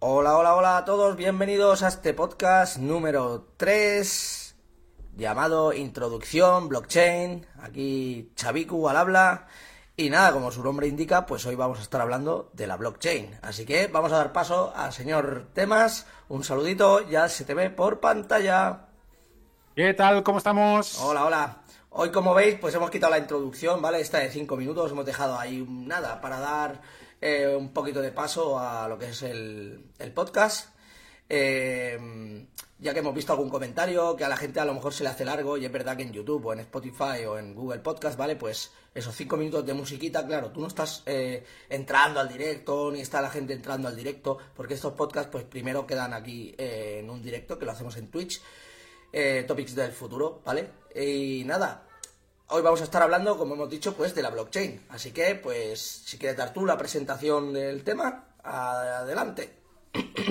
Hola, hola, hola a todos, bienvenidos a este podcast número 3 llamado Introducción Blockchain. Aquí Chaviku al habla. Y nada, como su nombre indica, pues hoy vamos a estar hablando de la blockchain. Así que vamos a dar paso al señor Temas. Un saludito, ya se te ve por pantalla. ¿Qué tal? ¿Cómo estamos? Hola, hola. Hoy, como veis, pues hemos quitado la introducción, ¿vale? Esta de 5 minutos, hemos dejado ahí nada para dar eh, un poquito de paso a lo que es el, podcast. Eh, ya que hemos visto algún comentario que a la gente a lo mejor se le hace largo y es verdad que en YouTube o en Spotify o en Google Podcast, ¿vale? Pues esos cinco minutos de musiquita, claro, tú no estás eh, entrando al directo ni está la gente entrando al directo porque estos podcasts pues primero quedan aquí en un directo que lo hacemos en Twitch, Topics del futuro, ¿vale? Y nada, hoy vamos a estar hablando, como hemos dicho, pues de la blockchain. Así que, pues, si quieres dar tú la presentación del tema, adelante.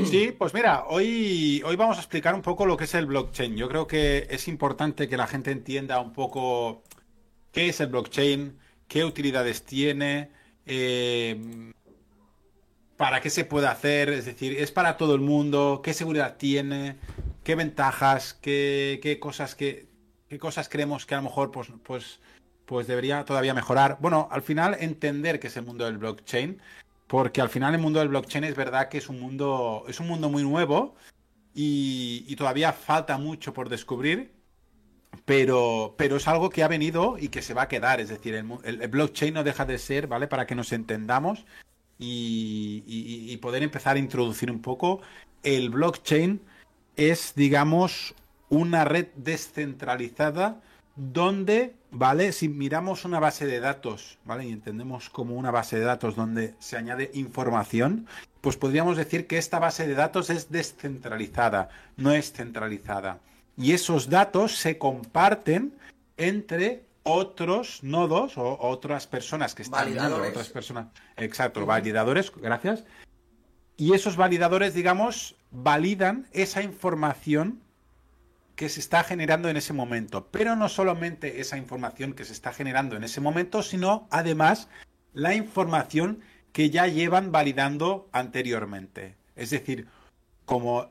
Sí, pues mira, hoy, hoy vamos a explicar un poco lo que es el blockchain. Yo creo que es importante que la gente entienda un poco qué es el blockchain, qué utilidades tiene, eh, para qué se puede hacer, es decir, es para todo el mundo, qué seguridad tiene, qué ventajas, qué, qué cosas que, qué cosas creemos que a lo mejor pues, pues, pues debería todavía mejorar. Bueno, al final entender qué es el mundo del blockchain porque al final el mundo del blockchain es verdad que es un mundo, es un mundo muy nuevo y, todavía falta mucho por descubrir, pero, pero es algo que ha venido y que se va a quedar. Es decir, el, blockchain no deja de ser, ¿vale? Para que nos entendamos y poder empezar a introducir un poco. El blockchain es, digamos, una red descentralizada donde, ¿vale? Si miramos una base de datos, ¿vale? Y entendemos como una base de datos donde se añade información, pues podríamos decir que esta base de datos es descentralizada, no es centralizada. Y esos datos se comparten entre otros nodos o otras personas que están validadores. otras personas. Exacto, validadores, gracias. Y esos validadores, digamos, validan esa información que se está generando en ese momento. Pero no solamente esa información que se está generando en ese momento, sino además la información que ya llevan validando anteriormente. Es decir, como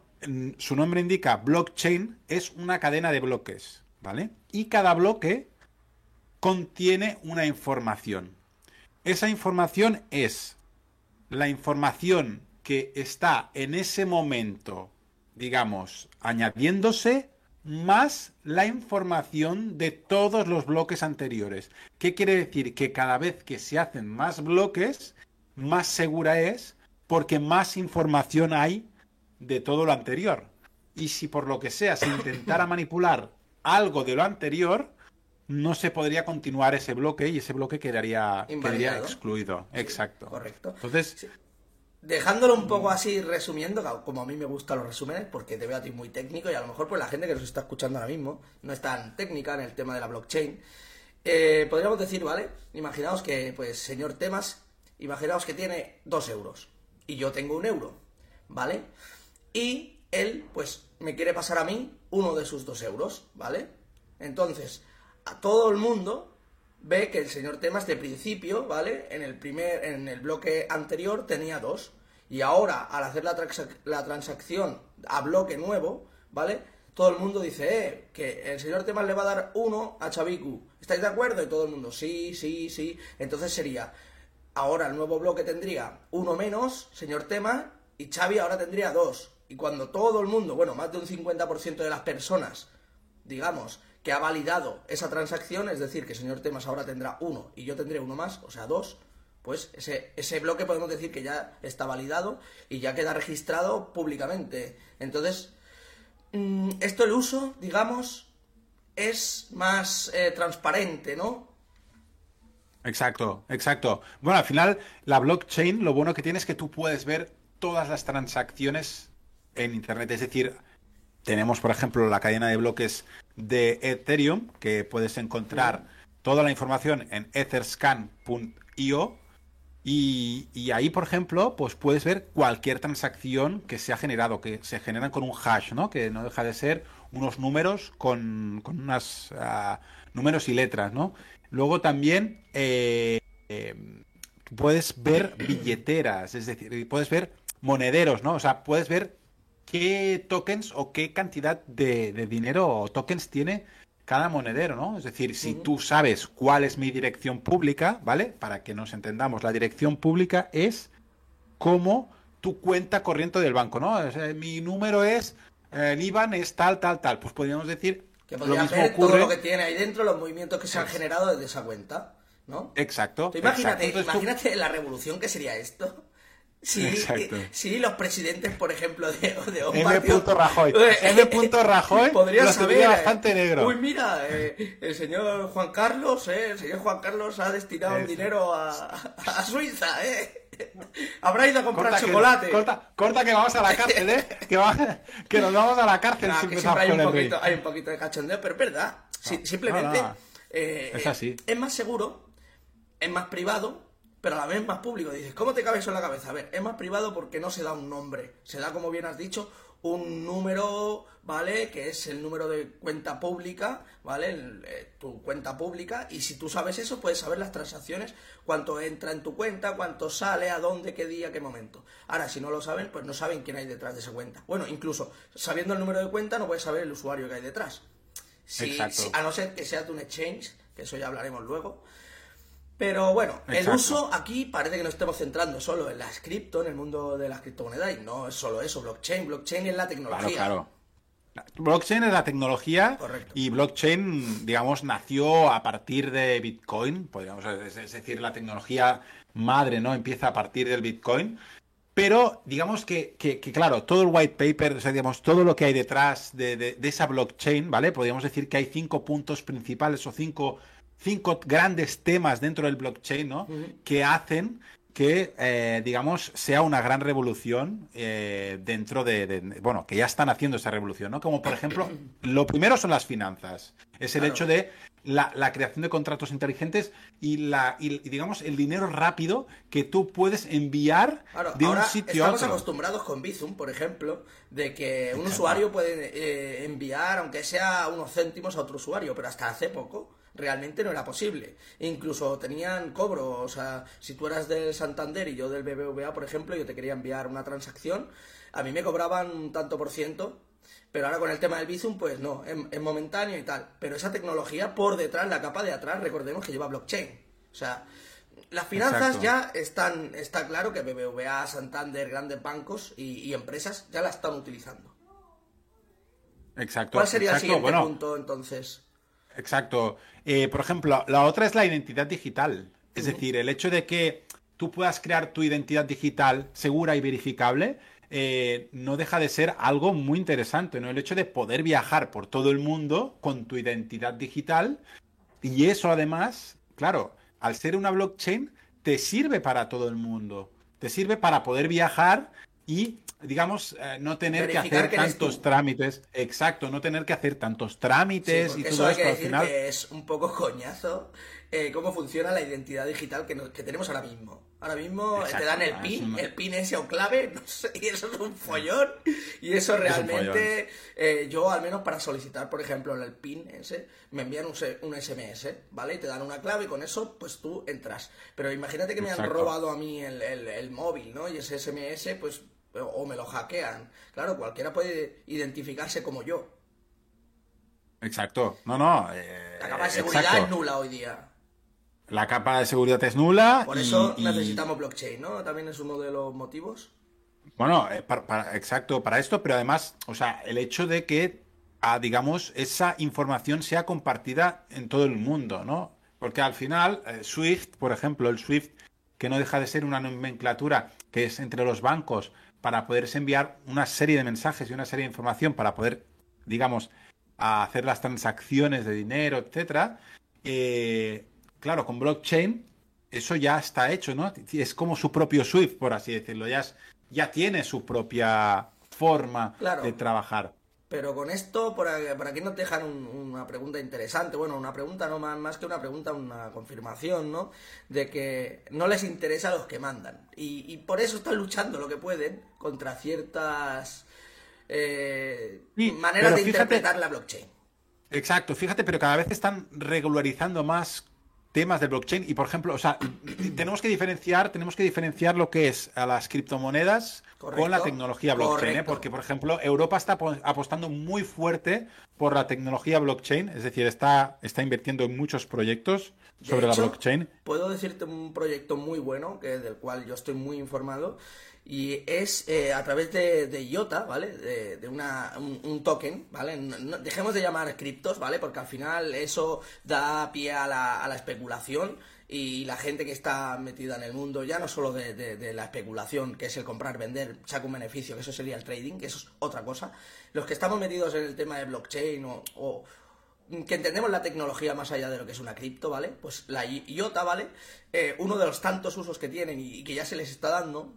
su nombre indica, blockchain es una cadena de bloques, ¿vale? Y cada bloque contiene una información. Esa información es la información que está en ese momento, digamos, añadiéndose más la información de todos los bloques anteriores. ¿Qué quiere decir? Que cada vez que se hacen más bloques, más segura es porque más información hay de todo lo anterior. Y si por lo que sea se intentara manipular algo de lo anterior, no se podría continuar ese bloque y ese bloque quedaría, quedaría excluido. Sí, Exacto. Correcto. Entonces, sí dejándolo un poco así resumiendo, como a mí me gustan los resúmenes, porque te veo a ti muy técnico y a lo mejor pues la gente que nos está escuchando ahora mismo no es tan técnica en el tema de la blockchain. Eh, podríamos decir, ¿vale? Imaginaos que, pues, señor Temas, imaginaos que tiene dos euros y yo tengo un euro, ¿vale? Y él, pues, me quiere pasar a mí uno de sus dos euros, ¿vale? Entonces, a todo el mundo ve que el señor Temas de principio, ¿vale? En el primer, en el bloque anterior tenía dos. Y ahora, al hacer la, transac la transacción a bloque nuevo, ¿vale? Todo el mundo dice, eh, que el señor Temas le va a dar uno a Chaviku. ¿Estáis de acuerdo? Y todo el mundo, sí, sí, sí. Entonces sería, ahora el nuevo bloque tendría uno menos, señor Temas, y Xavi ahora tendría dos. Y cuando todo el mundo, bueno, más de un 50% de las personas, digamos, que ha validado esa transacción, es decir, que el señor Temas ahora tendrá uno y yo tendré uno más, o sea, dos, pues ese, ese bloque podemos decir que ya está validado y ya queda registrado públicamente. Entonces, mmm, esto el uso, digamos, es más eh, transparente, ¿no? Exacto, exacto. Bueno, al final, la blockchain, lo bueno que tiene es que tú puedes ver todas las transacciones en Internet. Es decir, tenemos, por ejemplo, la cadena de bloques de Ethereum, que puedes encontrar toda la información en etherscan.io. Y, y, ahí, por ejemplo, pues puedes ver cualquier transacción que se ha generado, que se generan con un hash, ¿no? Que no deja de ser unos números con, con unos uh, números y letras, ¿no? Luego también eh, eh, puedes ver billeteras, es decir, puedes ver monederos, ¿no? O sea, puedes ver qué tokens o qué cantidad de, dinero o tokens tiene cada monedero, ¿no? Es decir, si tú sabes cuál es mi dirección pública, ¿vale? Para que nos entendamos, la dirección pública es como tu cuenta corriente del banco, ¿no? mi número es, el IBAN es tal, tal, tal. Pues podríamos decir que podría ver todo lo que tiene ahí dentro, los movimientos que se han generado desde esa cuenta, ¿no? Exacto. imagínate, imagínate la revolución que sería esto. Sí, los presidentes, por ejemplo, de, de un M. Rajoy. M. Rajoy podría saber. bastante negro. Uy, mira, eh, el señor Juan Carlos, eh, el señor Juan Carlos ha destinado dinero a, a, Suiza, ¿eh? Habrá ido a comprar chocolate. corta, corta, que vamos a la cárcel, ¿eh? Que, que nos vamos a la cárcel. que siempre hay un, poquito, hay un poquito de cachondeo, pero es verdad. simplemente eh, es así. Es más seguro, es más privado pero a la vez más público. Dices, ¿cómo te cabe eso en la cabeza? A ver, es más privado porque no se da un nombre. Se da, como bien has dicho, un número, ¿vale? Que es el número de cuenta pública, ¿vale? Eh, tu cuenta pública. Y si tú sabes eso, puedes saber las transacciones, cuánto entra en tu cuenta, cuánto sale, a dónde, qué día, qué momento. Ahora, si no lo saben, pues no saben quién hay detrás de esa cuenta. Bueno, incluso sabiendo el número de cuenta, no puedes saber el usuario que hay detrás. a no ser que sea de un exchange, que eso ya hablaremos luego. Pero bueno, el uso aquí parece que nos estemos centrando solo en las cripto, en el mundo de las criptomonedas, y no es solo eso, blockchain. Blockchain es la tecnología. Claro, claro. Blockchain es la tecnología y blockchain, digamos, nació a partir de Bitcoin, podríamos es decir, la tecnología madre, ¿no? Empieza a partir del Bitcoin. Pero digamos que, que, claro, todo el white paper, o sea, digamos, todo lo que hay detrás de, de, de esa blockchain, ¿vale? Podríamos decir que hay cinco puntos principales o cinco cinco grandes temas dentro del blockchain, ¿no? Que hacen que, eh, digamos, sea una gran revolución eh, dentro de, bueno, que ya están haciendo esa revolución, ¿no? Como por ejemplo, lo primero son las finanzas. Es el hecho de la, creación de contratos inteligentes y, la, y, digamos, el dinero rápido que tú puedes enviar de un sitio a otro. Estamos acostumbrados con Bizum, por ejemplo, de que un usuario puede eh, enviar, aunque sea unos céntimos, a otro usuario, pero hasta hace poco realmente no era posible. Incluso tenían cobro, o sea, si tú eras del Santander y yo del BBVA, por ejemplo, yo te quería enviar una transacción, a mí me cobraban un tanto por ciento, pero ahora con el tema del Bizum, pues no, es, momentáneo y tal. Pero esa tecnología por detrás, la capa de atrás, recordemos que lleva blockchain. O sea, las finanzas ya están, está claro que BBVA, Santander, grandes bancos y, empresas ya la están utilizando. Exacto. ¿Cuál sería el siguiente punto entonces? Exacto. Eh, por ejemplo, la otra es la identidad digital. Es decir, el hecho de que tú puedas crear tu identidad digital segura y verificable eh, no deja de ser algo muy interesante, ¿no? El hecho de poder viajar por todo el mundo con tu identidad digital y eso además, claro, al ser una blockchain, te sirve para todo el mundo. Te sirve para poder viajar y digamos, eh, no tener que hacer tantos trámites. Exacto, no tener que hacer tantos trámites y todo eso esto al final. Que es un poco coñazo eh, cómo funciona la identidad digital que, tenemos ahora mismo. Ahora mismo te dan el PIN, el PIN ese o clave, no sé, y eso es un follón. Y eso realmente, eh, yo al menos para solicitar, por ejemplo, el PIN ese, me envían un, SMS, ¿vale? Y te dan una clave y con eso, pues tú entras. Pero imagínate que me han robado a mí el, el móvil, ¿no? Y ese SMS, pues o me lo hackean. Claro, cualquiera puede identificarse como yo. Exacto. No, no. Eh, la capa de seguridad es nula hoy día. La capa de seguridad es nula. Por eso necesitamos blockchain, ¿no? También es uno de los motivos. Bueno, eh, exacto, para esto, pero además, o sea, el hecho de que, ah, digamos, esa información sea compartida en todo el mundo, ¿no? Porque al final, eh, Swift, por ejemplo, el Swift, que no deja de ser una nomenclatura que es entre los bancos para poderse enviar una serie de mensajes y una serie de información para poder, digamos, hacer las transacciones de dinero, etcétera. Eh, claro, con blockchain eso ya está hecho, ¿no? Es como su propio Swift, por así decirlo. Ya, ya tiene su propia forma de trabajar. Pero con esto, por aquí, nos dejan una pregunta interesante. Bueno, una pregunta no más, más que una pregunta, una confirmación, ¿no? De que no les interesa a los que mandan. Y, por eso están luchando lo que pueden contra ciertas eh, maneras de interpretar la blockchain. Exacto, fíjate, pero cada vez están regularizando más temas del blockchain y por ejemplo, o sea, tenemos que diferenciar, tenemos que diferenciar lo que es a las criptomonedas con la tecnología blockchain, ¿eh? porque por ejemplo, Europa está apostando muy fuerte por la tecnología blockchain, es decir, está, está invirtiendo en muchos proyectos sobre la blockchain. Puedo decirte un proyecto muy bueno, que del cual yo estoy muy informado, y es eh, a través de, de, IOTA, ¿vale? De, una, un, token, ¿vale? dejemos de llamar criptos, ¿vale? Porque al final eso da pie a la, especulación y la gente que está metida en el mundo, ya no solo de, la especulación, que es el comprar, vender, saca un beneficio, que eso sería el trading, que eso es otra cosa, los que estamos metidos en el tema de blockchain o, o que entendemos la tecnología más allá de lo que es una cripto, ¿vale? Pues la IOTA, ¿vale? Eh, uno de los tantos usos que tienen y que ya se les está dando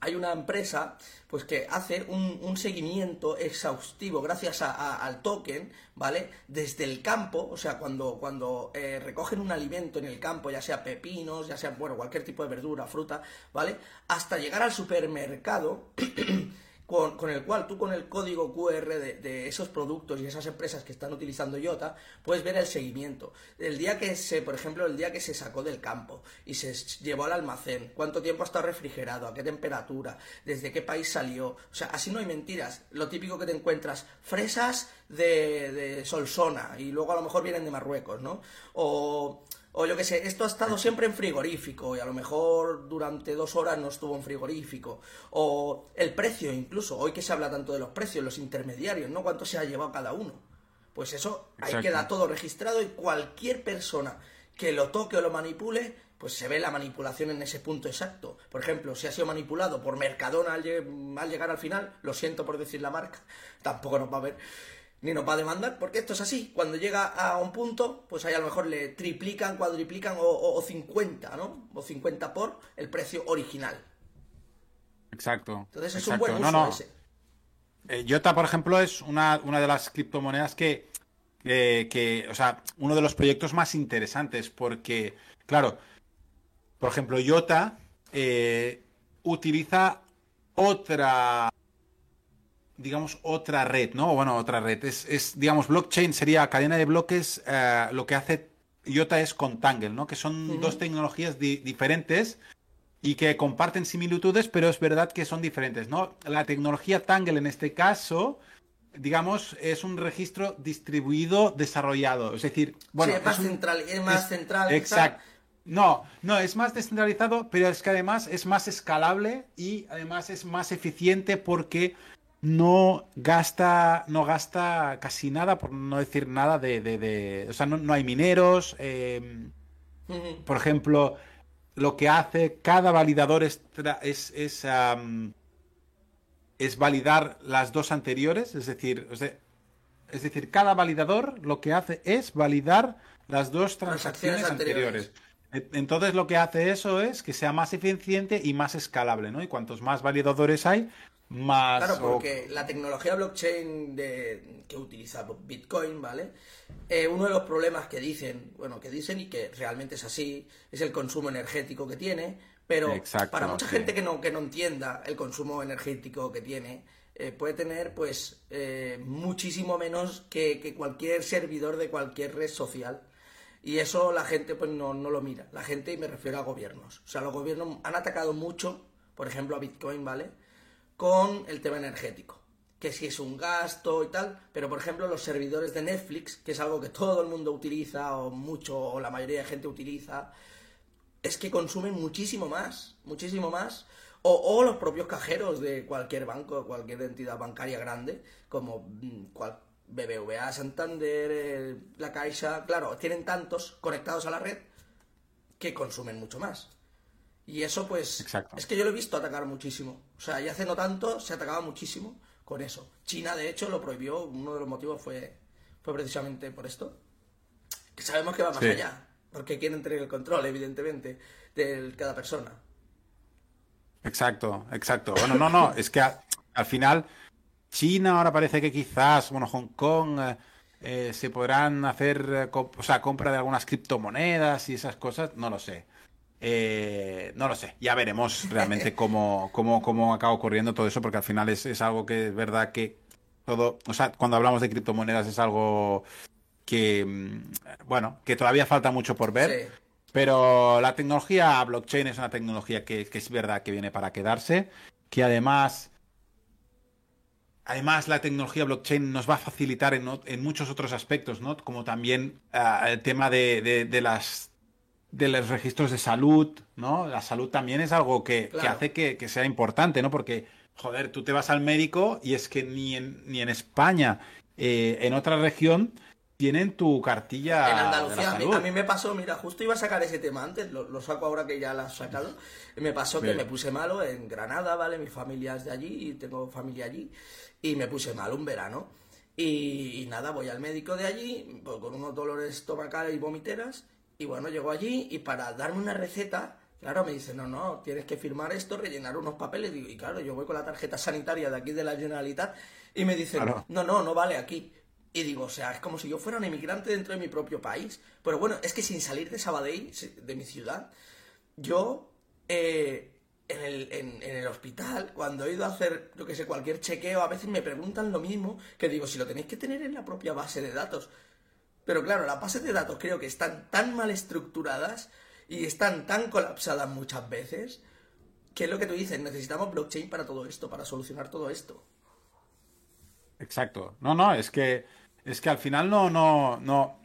hay una empresa pues que hace un, seguimiento exhaustivo gracias al token, ¿vale? Desde el campo, o sea, cuando, cuando eh, recogen un alimento en el campo, ya sea pepinos, ya sea, bueno, cualquier tipo de verdura, fruta, ¿vale? Hasta llegar al supermercado con, el cual tú con el código QR de, esos productos y esas empresas que están utilizando IOTA, puedes ver el seguimiento. El día que se, por ejemplo, el día que se sacó del campo y se llevó al almacén, cuánto tiempo ha estado refrigerado, a qué temperatura, desde qué país salió. O sea, así no hay mentiras. Lo típico que te encuentras, fresas de, de Solsona y luego a lo mejor vienen de Marruecos, ¿no? O o yo qué sé, esto ha estado siempre en frigorífico y a lo mejor durante dos horas no estuvo en frigorífico. O el precio incluso, hoy que se habla tanto de los precios, los intermediarios, ¿no? ¿Cuánto se ha llevado cada uno? Pues eso ahí queda todo registrado y cualquier persona que lo toque o lo manipule, pues se ve la manipulación en ese punto exacto. Por ejemplo, si ha sido manipulado por Mercadona al, al llegar al final, lo siento por decir la marca, tampoco nos va a ver ni nos va a demandar, porque esto es así. Cuando llega a un punto, pues ahí a lo mejor le triplican, cuadriplican o, 50, ¿no? O 50 por el precio original. Exacto. Entonces es un buen uso ese. Eh, Jota, por ejemplo, es una, una de las criptomonedas que, que, o sea, uno de los proyectos más interesantes, porque, claro, por ejemplo, Jota eh, utiliza otra digamos, otra red, ¿no? Bueno, otra red. Es, digamos, blockchain sería cadena de bloques. Eh, lo que hace IOTA es con Tangle, ¿no? Que son dos tecnologías diferentes y que comparten similitudes, pero es verdad que son diferentes, ¿no? La tecnología Tangle en este caso, digamos, es un registro distribuido desarrollado. Es decir, bueno. es más, central, es más central. Exacto. No, no, es más descentralizado, pero es que además es más escalable y además es más eficiente porque no gasta, no gasta casi nada, por no decir nada de... de, o sea, no, hay mineros. Em, por ejemplo, lo que hace cada validador es, es, es, es, validar las dos anteriores, es decir, es decir, cada validador lo que hace es validar las dos transacciones, anteriores. Entonces lo que hace eso es que sea más eficiente y más escalable, ¿no? Y cuantos más validadores hay, más... Claro, porque la tecnología blockchain de, que utiliza Bitcoin, ¿vale? Eh, uno de los problemas que dicen, bueno, que dicen y que realmente es así, es el consumo energético que tiene, pero para mucha gente que no, que no entienda el consumo energético que tiene, eh, puede tener pues eh, muchísimo menos que, que, cualquier servidor de cualquier red social. Y eso la gente pues no, no lo mira. La gente, y me refiero a gobiernos. O sea, los gobiernos han atacado mucho, por ejemplo, a Bitcoin, ¿vale? Con el tema energético. Que si es un gasto y tal, pero por ejemplo los servidores de Netflix, que es algo que todo el mundo utiliza o mucho o la mayoría de gente utiliza, es que consumen muchísimo más, muchísimo más. O, los propios cajeros de cualquier banco, cualquier entidad bancaria grande, como mm, cual, BBVA, Santander, eh, la Caixa, claro, tienen tantos conectados a la red que consumen mucho más. Y eso, pues, es que yo lo he visto atacar muchísimo. O sea, ya hace no tanto se atacaba muchísimo con eso. China, de hecho, lo prohibió. Uno de los motivos fue, fue precisamente por esto. Que sabemos que va más allá. Porque quieren tener el control, evidentemente, de cada persona. Exacto, exacto. Bueno, no, no, es que al final China ahora parece que quizás, bueno, Hong Kong eh, eh, se podrán hacer, eh, o sea, compra de algunas criptomonedas y esas cosas, no lo sé. Eh, no lo sé, ya veremos realmente cómo, cómo, cómo acaba ocurriendo todo eso, porque al final es, algo que es verdad que todo, o sea, cuando hablamos de criptomonedas es algo que, mm, bueno, que todavía falta mucho por ver. Pero la tecnología blockchain es una tecnología que, que, es verdad que viene para quedarse, que además Además, la tecnología blockchain nos va a facilitar en, muchos otros aspectos, ¿no? Como también ah, el tema de, las de los registros de salud, ¿no? La salud también es algo que, hace que, sea importante, ¿no? Porque, joder, tú te vas al médico y es que ni en, ni en España, eh, en otra región, tienen tu cartilla. En Andalucía, A, mí, me pasó, mira, justo iba a sacar ese tema antes, lo, saco ahora que ya lo has sacado. Me pasó que me puse malo en Granada, ¿vale? Mi familia es de allí y tengo familia allí y me puse mal un verano. Y, nada, voy al médico de allí pues, con unos dolores estomacales y vomiteras. Y bueno, llego allí y para darme una receta, claro, me dice, no, no, tienes que firmar esto, rellenar unos papeles. Y, claro, yo voy con la tarjeta sanitaria de aquí de la Generalitat y me dicen, no, no, no vale aquí. Y digo, o sea, es como si yo fuera un inmigrante dentro de mi propio país. Pero bueno, es que sin salir de Sabadell, de mi ciudad, yo eh, en el, en, el hospital, cuando he ido a hacer, yo que sé, cualquier chequeo, a veces me preguntan lo mismo, que digo, si lo tenéis que tener en la propia base de datos. Pero claro, las bases de datos creo que están tan mal estructuradas y están tan colapsadas muchas veces, que es lo que tú dices, necesitamos blockchain para todo esto, para solucionar todo esto. Exacto. No, no, es que es que al final no, no, no,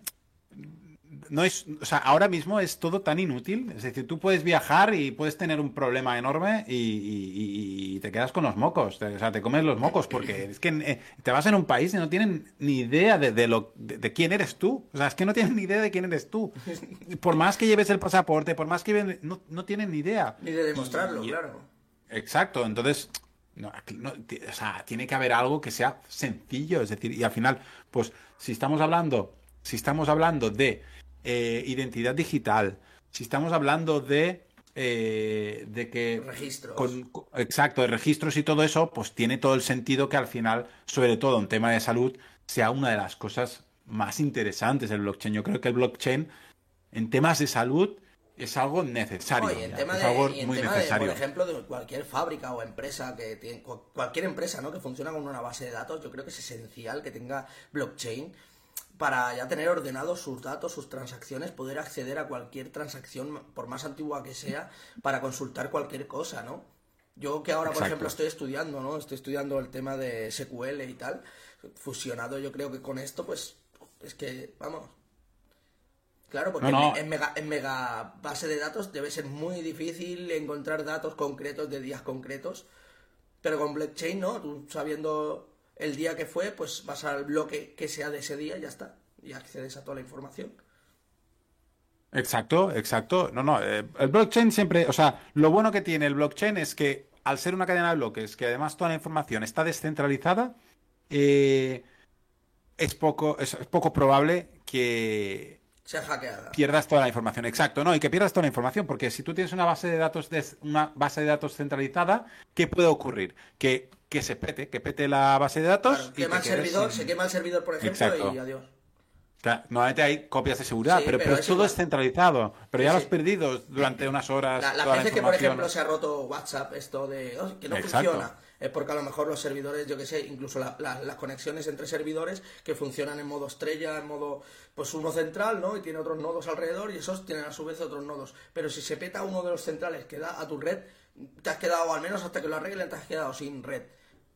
no es, o sea, ahora mismo es todo tan inútil. Es decir, tú puedes viajar y puedes tener un problema enorme y, te quedas con los mocos. o sea, te comes los mocos porque es que eh, te vas en un país y no tienen ni idea de, lo, de, quién eres tú. O sea, es que no tienen ni idea de quién eres tú. Por más que lleves el pasaporte, por más que no, no tienen ni idea. Ni de demostrarlo, claro. Exacto. Entonces, no, o sea, tiene que haber algo que sea sencillo. Es decir, y al final, pues, si estamos hablando, si estamos hablando de eh, identidad digital, si estamos hablando de, eh, de que... Registros. exacto, de registros y todo eso, pues tiene todo el sentido que al final, sobre todo en tema de salud, sea una de las cosas más interesantes del blockchain. Yo creo que el blockchain en temas de salud es algo necesario. en tema es algo muy necesario. por ejemplo, de cualquier fábrica o empresa que tiene, cualquier empresa ¿no? que funciona con una base de datos, yo creo que es esencial que tenga blockchain para ya tener ordenados sus datos, sus transacciones, poder acceder a cualquier transacción, por más antigua que sea, para consultar cualquier cosa, ¿no? Yo que ahora, por ejemplo, estoy estudiando, ¿no? Estoy estudiando el tema de SQL y tal, fusionado yo creo que con esto, pues, es que, vamos. Claro, porque En, mega, en mega base de datos debe ser muy difícil encontrar datos concretos de días concretos, pero con blockchain, ¿no? Tú sabiendo el día que fue, pues vas al bloque que sea de ese día y ya está. Y accedes a toda la información. Exacto, exacto. No, no, eh, el blockchain siempre, o sea, lo bueno que tiene el blockchain es que al ser una cadena de bloques, que además toda la información está descentralizada, eh, es poco, es poco probable que hackeada. Pierdas toda la información, exacto, ¿no? Y que pierdas toda la información, porque si tú tienes una base de datos una base de datos centralizada, ¿qué puede ocurrir? Que, que se pete, que pete la base de datos. y quema el servidor, se quema el servidor, por ejemplo, y adiós. normalmente hay copias de seguridad, pero, pero, todo es centralizado. Pero ya lo has perdido durante unas horas. La, la, que, por ejemplo, se ha roto WhatsApp, esto de oh, que no funciona es porque a lo mejor los servidores, yo que sé, incluso las conexiones entre servidores que funcionan en modo estrella, en modo, pues uno central, ¿no? Y tiene otros nodos alrededor y esos tienen a su vez otros nodos. Pero si se peta uno de los centrales que da a tu red, te has quedado, al menos hasta que lo arreglen, te has quedado sin red.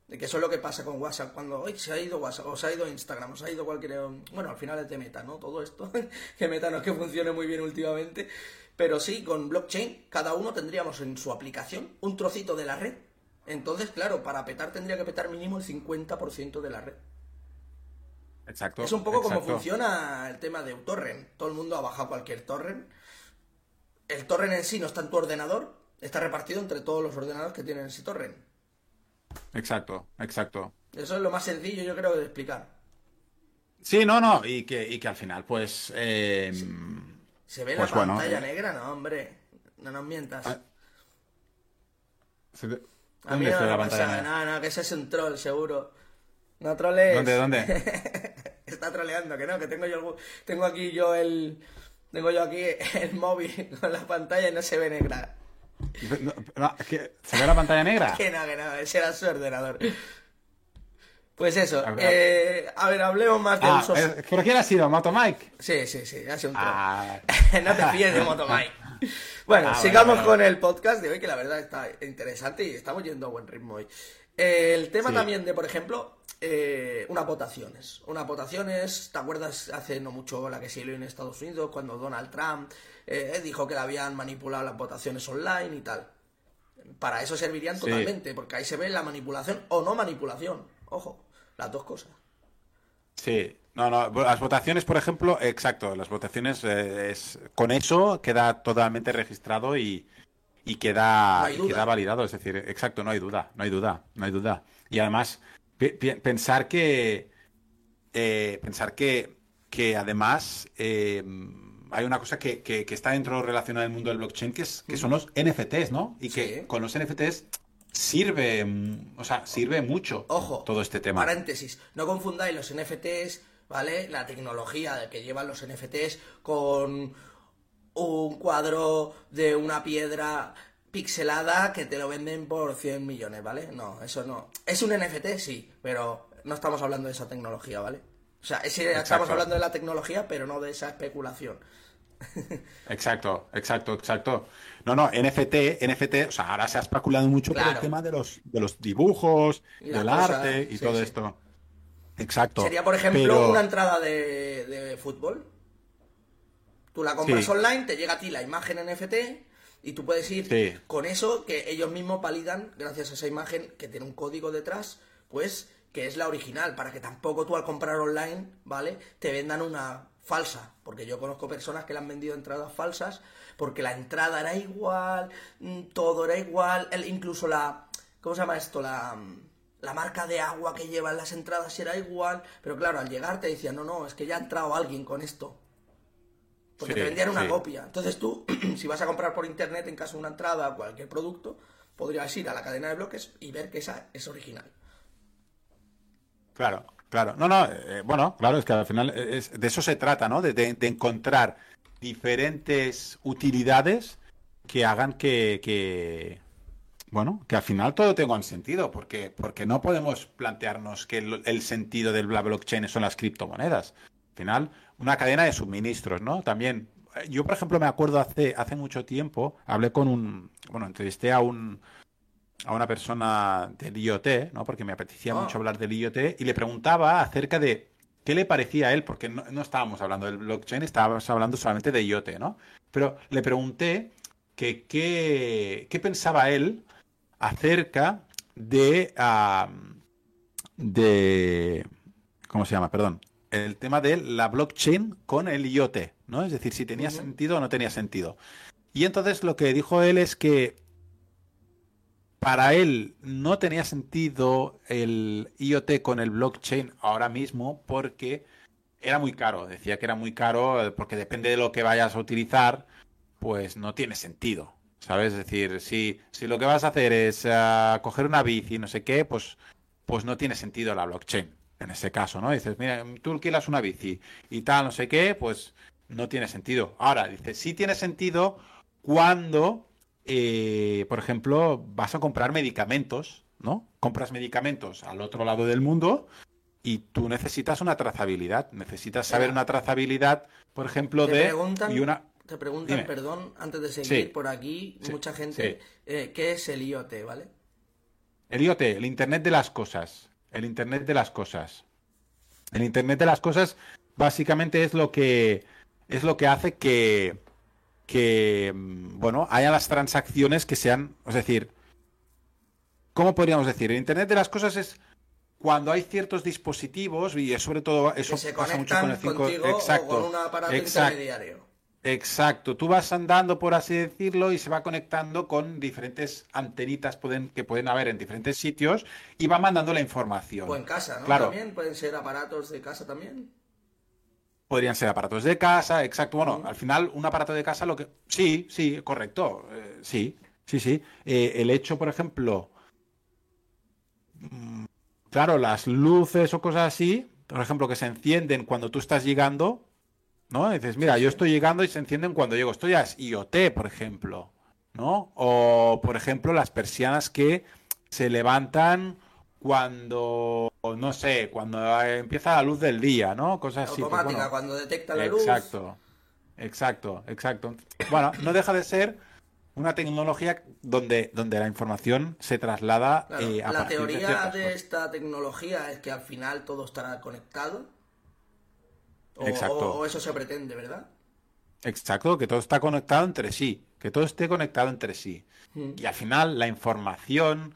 De que eso es lo que pasa con WhatsApp, cuando hoy se ha ido WhatsApp, o se ha ido Instagram, o se ha ido cualquier... Bueno, al final es de Meta, ¿no? Todo esto, que Meta no es que funcione muy bien últimamente, pero sí, con blockchain, cada uno tendríamos en su aplicación un trocito de la red entonces, claro, para petar tendría que petar mínimo el 50% de la red. Exacto. Es un poco como funciona el tema de torrent. Todo el mundo ha bajado cualquier torrent. El torrent en sí no está en tu ordenador, está repartido entre todos los ordenadores que tienen ese torrent. Exacto, exacto. Eso es lo más sencillo, yo creo, de explicar. Sí, no, no, y que, y que al final, pues. Eh, ¿Se ve la pues pantalla eh, negra? No, hombre. No nos mientas. Ah, a mí no me pasa nada, que ese es un troll, seguro. No troles. ¿Dónde, dónde? Está troleando, que no, que tengo yo tengo aquí yo el tengo yo aquí el móvil con la pantalla y no se ve negra. ¿Se ve la pantalla negra? que no, que no, ese era su ordenador. Pues eso, a ver, eh, a ver hablemos más de ah, usos. Eh, ¿Pero quién ha sido? ¿Motomike? Sí, sí, sí, ha sido un Ah. no te fíes de Motomike. Bueno, Ah, sigamos bueno, con el podcast de hoy, que la verdad está interesante y estamos yendo a buen ritmo hoy. Eh, el tema Sí. también de, por ejemplo, eh, unas votaciones. Unas votaciones, ¿te acuerdas hace no mucho la que se dio en Estados Unidos cuando Donald Trump eh, dijo que le habían manipulado las votaciones online y tal? Para eso servirían Sí. totalmente, porque ahí se ve la manipulación o no manipulación. Ojo, las dos cosas. Sí, no, no, las votaciones, por ejemplo, exacto, las votaciones eh, es, con eso queda totalmente registrado y, y queda, No y queda validado, es decir, exacto, no hay duda, no hay duda, no hay duda. Y además, pensar que, eh, pensar que, que además eh, hay una cosa que, que- que está dentro relacionada al mundo del blockchain, que, es, que son los NFTs, ¿no? Y que Sí. con los NFTs sirve, mm, o sea, sirve mucho Ojo, todo este tema. Paréntesis, no confundáis los NFTs, ¿vale? La tecnología que llevan los NFTs con un cuadro de una piedra pixelada que te lo venden por 100 millones, ¿vale? No, eso no. Es un NFT, sí, pero no estamos hablando de esa tecnología, ¿vale? O sea, estamos hablando de la tecnología, pero no de esa especulación. Exacto, exacto, exacto. No, no, NFT, NFT, o sea, ahora se ha especulado mucho por el tema de los, de los dibujos, del cosa, arte y sí, todo sí. esto. Exacto. Sería, por ejemplo, Pero- una entrada de, de fútbol. Tú la compras Sí. online, te llega a ti la imagen NFT y tú puedes ir Sí. con eso que ellos mismos validan, gracias a esa imagen que tiene un código detrás, pues que es la original, para que tampoco tú al comprar online, ¿vale? Te vendan una falsa, porque yo conozco personas que le han vendido entradas falsas, porque la entrada era igual, mm, todo era igual, el- incluso la, ¿cómo se llama esto? La, mm, la marca de agua que llevan las entradas era igual, pero claro, al llegar te decían, no, no, es que ya ha entrado alguien con esto. Porque Sí, te vendían una sí. copia. Entonces tú, si vas a comprar por internet en caso de una entrada o cualquier producto, podrías ir a la cadena de bloques y ver que esa es original. Claro, claro. No, no, eh, bueno, claro, es que al final es- de eso se trata, ¿no? De, de- de encontrar diferentes utilidades que hagan que, que, bueno, que al final todo tenga un sentido, porque, porque no podemos plantearnos que el, el sentido del la blockchain son las criptomonedas. Al final, una cadena de suministros, ¿no? También, eh, yo por ejemplo me acuerdo hace, hace mucho tiempo, hablé con un, bueno, entrevisté a un, a una persona del IoT, ¿no? Porque me apetecía Ah. mucho hablar del IoT y le preguntaba acerca de qué le parecía a él, porque no, no estábamos hablando del blockchain, estábamos hablando solamente de IoT, ¿no? Pero le pregunté que qué, qué pensaba él acerca de, de, ¿cómo se llama? Perdón. El tema de la blockchain con el IoT, ¿no? Es decir, si tenía sentido o no tenía sentido. Y entonces lo que dijo él es que para él no tenía sentido el IoT con el blockchain ahora mismo porque era muy caro. Decía que era muy caro eh, porque depende de lo que vayas a utilizar, pues no tiene sentido. ¿Sabes? Es decir, si, si lo que vas a hacer es ah, coger una bici, no sé qué, pues, pues no tiene sentido la blockchain. En ese caso, ¿no? Dices, mira, tú alquilas una bici y tal, no sé qué, pues no tiene sentido. Ahora, dice, sí tiene sentido cuando, eh, por ejemplo, vas a comprar medicamentos, ¿no? Compras medicamentos al otro lado del mundo y tú necesitas una trazabilidad. Necesitas saber una trazabilidad, por ejemplo, de... preguntan, Y una... te preguntan, Dime. perdón, antes de seguir Sí. por aquí, Sí, mucha gente, eh, ¿qué es el IoT, vale? El IoT, el Internet de las cosas. El Internet de las cosas. El Internet de las cosas básicamente es lo que es lo que hace que que mm, bueno, haya las transacciones que sean, es decir, ¿cómo podríamos decir? El Internet de las cosas es cuando hay ciertos dispositivos y sobre todo eso que se pasa mucho con el 5 contigo exacto. o con un aparato intermediario. Exacto, tú vas andando, por así decirlo, y se va conectando con diferentes antenitas pueden, que pueden haber en diferentes sitios y va mandando la información. O en casa, ¿no? Claro. También pueden ser aparatos de casa también. Podrían ser aparatos de casa, exacto. Bueno, al final un aparato de casa lo que... Sí, sí, correcto. eh, sí, sí, sí. Eh, el hecho, por ejemplo, mm, claro, las luces o cosas así, por ejemplo, que se encienden cuando tú estás llegando, ¿no? Y dices, mira, Sí, yo sí. estoy llegando y se encienden cuando llego. Esto ya es IoT, por ejemplo, ¿no? O, por ejemplo, las persianas que se levantan cuando no sé, cuando empieza la luz del día, ¿no? Cosas así. Pues Automática, cuando detecta la luz. Exacto, exacto, exacto. Bueno, no deja de ser una tecnología donde, donde la información se traslada eh, a La teoría de, esta tecnología es que al final todo estará conectado. O, Exacto. o, eso se pretende, ¿verdad? Exacto, que todo está conectado entre sí, que todo esté conectado entre sí. Mm. Y al final la información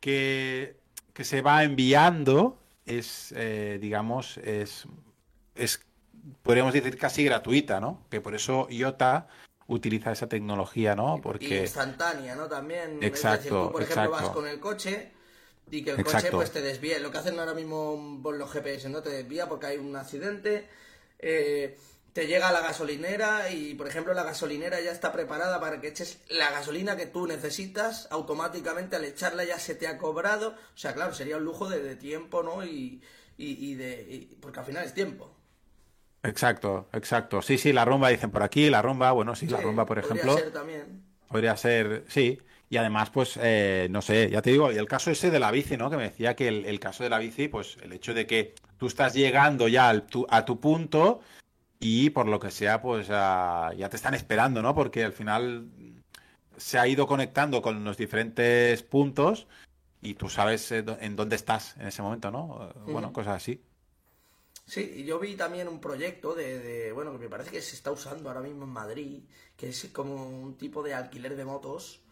que, que se va enviando es, eh, digamos, es, es, podríamos decir, casi gratuita, ¿no? Que por eso IOTA utiliza esa tecnología, ¿no? Porque... instantánea, ¿no? También. Exacto, tú, por ejemplo, vas con el coche y que el coche pues te desvíe. Lo que hacen ahora mismo por los GPS, ¿no? Te desvía porque hay un accidente, eh, te llega a la gasolinera y, por ejemplo, la gasolinera ya está preparada para que eches la gasolina que tú necesitas automáticamente al echarla ya se te ha cobrado. O sea, claro, sería un lujo de, tiempo, ¿no? Y, y, de... porque al final es tiempo. Exacto, exacto. Sí, sí, la rumba dicen por aquí, la rumba, bueno, sí, la rumba, por ejemplo. Podría ser también. Podría ser, sí. Y además, pues, eh, no sé, ya te digo, y el caso ese de la bici, ¿no? Que me decía que el, caso de la bici, pues, el hecho de que tú estás llegando ya al, a tu punto y por lo que sea, pues, ya te están esperando, ¿no? Porque al final se ha ido conectando con los diferentes puntos y tú sabes eh, en dónde estás en ese momento, ¿no? Bueno, cosas así. Sí, yo vi también un proyecto de, bueno, que me parece que se está usando ahora mismo en Madrid, que es como un tipo de alquiler de motos,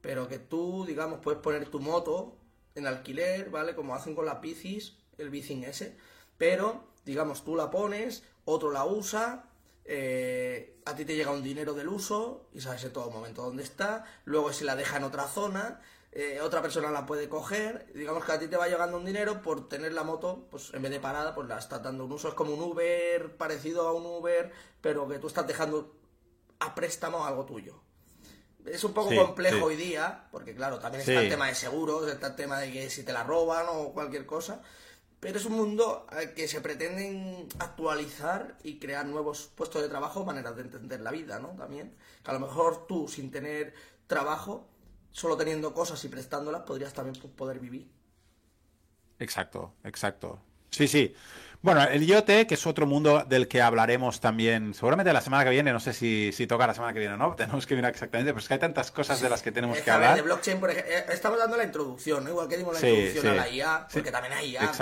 pero que tú, digamos, puedes poner tu moto en alquiler, ¿vale? Como hacen con las bicis, el bicing ese, pero, digamos, tú la pones, otro la usa, eh, a ti te llega un dinero del uso y sabes en todo momento dónde está, luego se la deja en otra zona eh, otra persona la puede coger, digamos que a ti te va llegando un dinero por tener la moto, pues en vez de parada, pues la estás dando un uso, es como un Uber, parecido a un Uber, pero que tú estás dejando a préstamo algo tuyo. Es un poco complejo hoy día, porque claro, también está el tema de seguros, está el tema de que si te la roban o cualquier cosa, pero es un mundo que se pretenden actualizar y crear nuevos puestos de trabajo, maneras de entender la vida, ¿no? También, que a lo mejor tú sin tener trabajo solo teniendo cosas y prestándolas podrías también poder vivir. Exacto, exacto. Sí, sí. Bueno, el IoT, que es otro mundo del que hablaremos también, seguramente la semana que viene, no sé si, si toca la semana que viene o no, tenemos que mirar exactamente, pero es que hay tantas cosas de las que tenemos que hablar. de blockchain, por ejemplo, eh, estamos dando la introducción, igual que dimos la introducción a la IA, porque también hay IA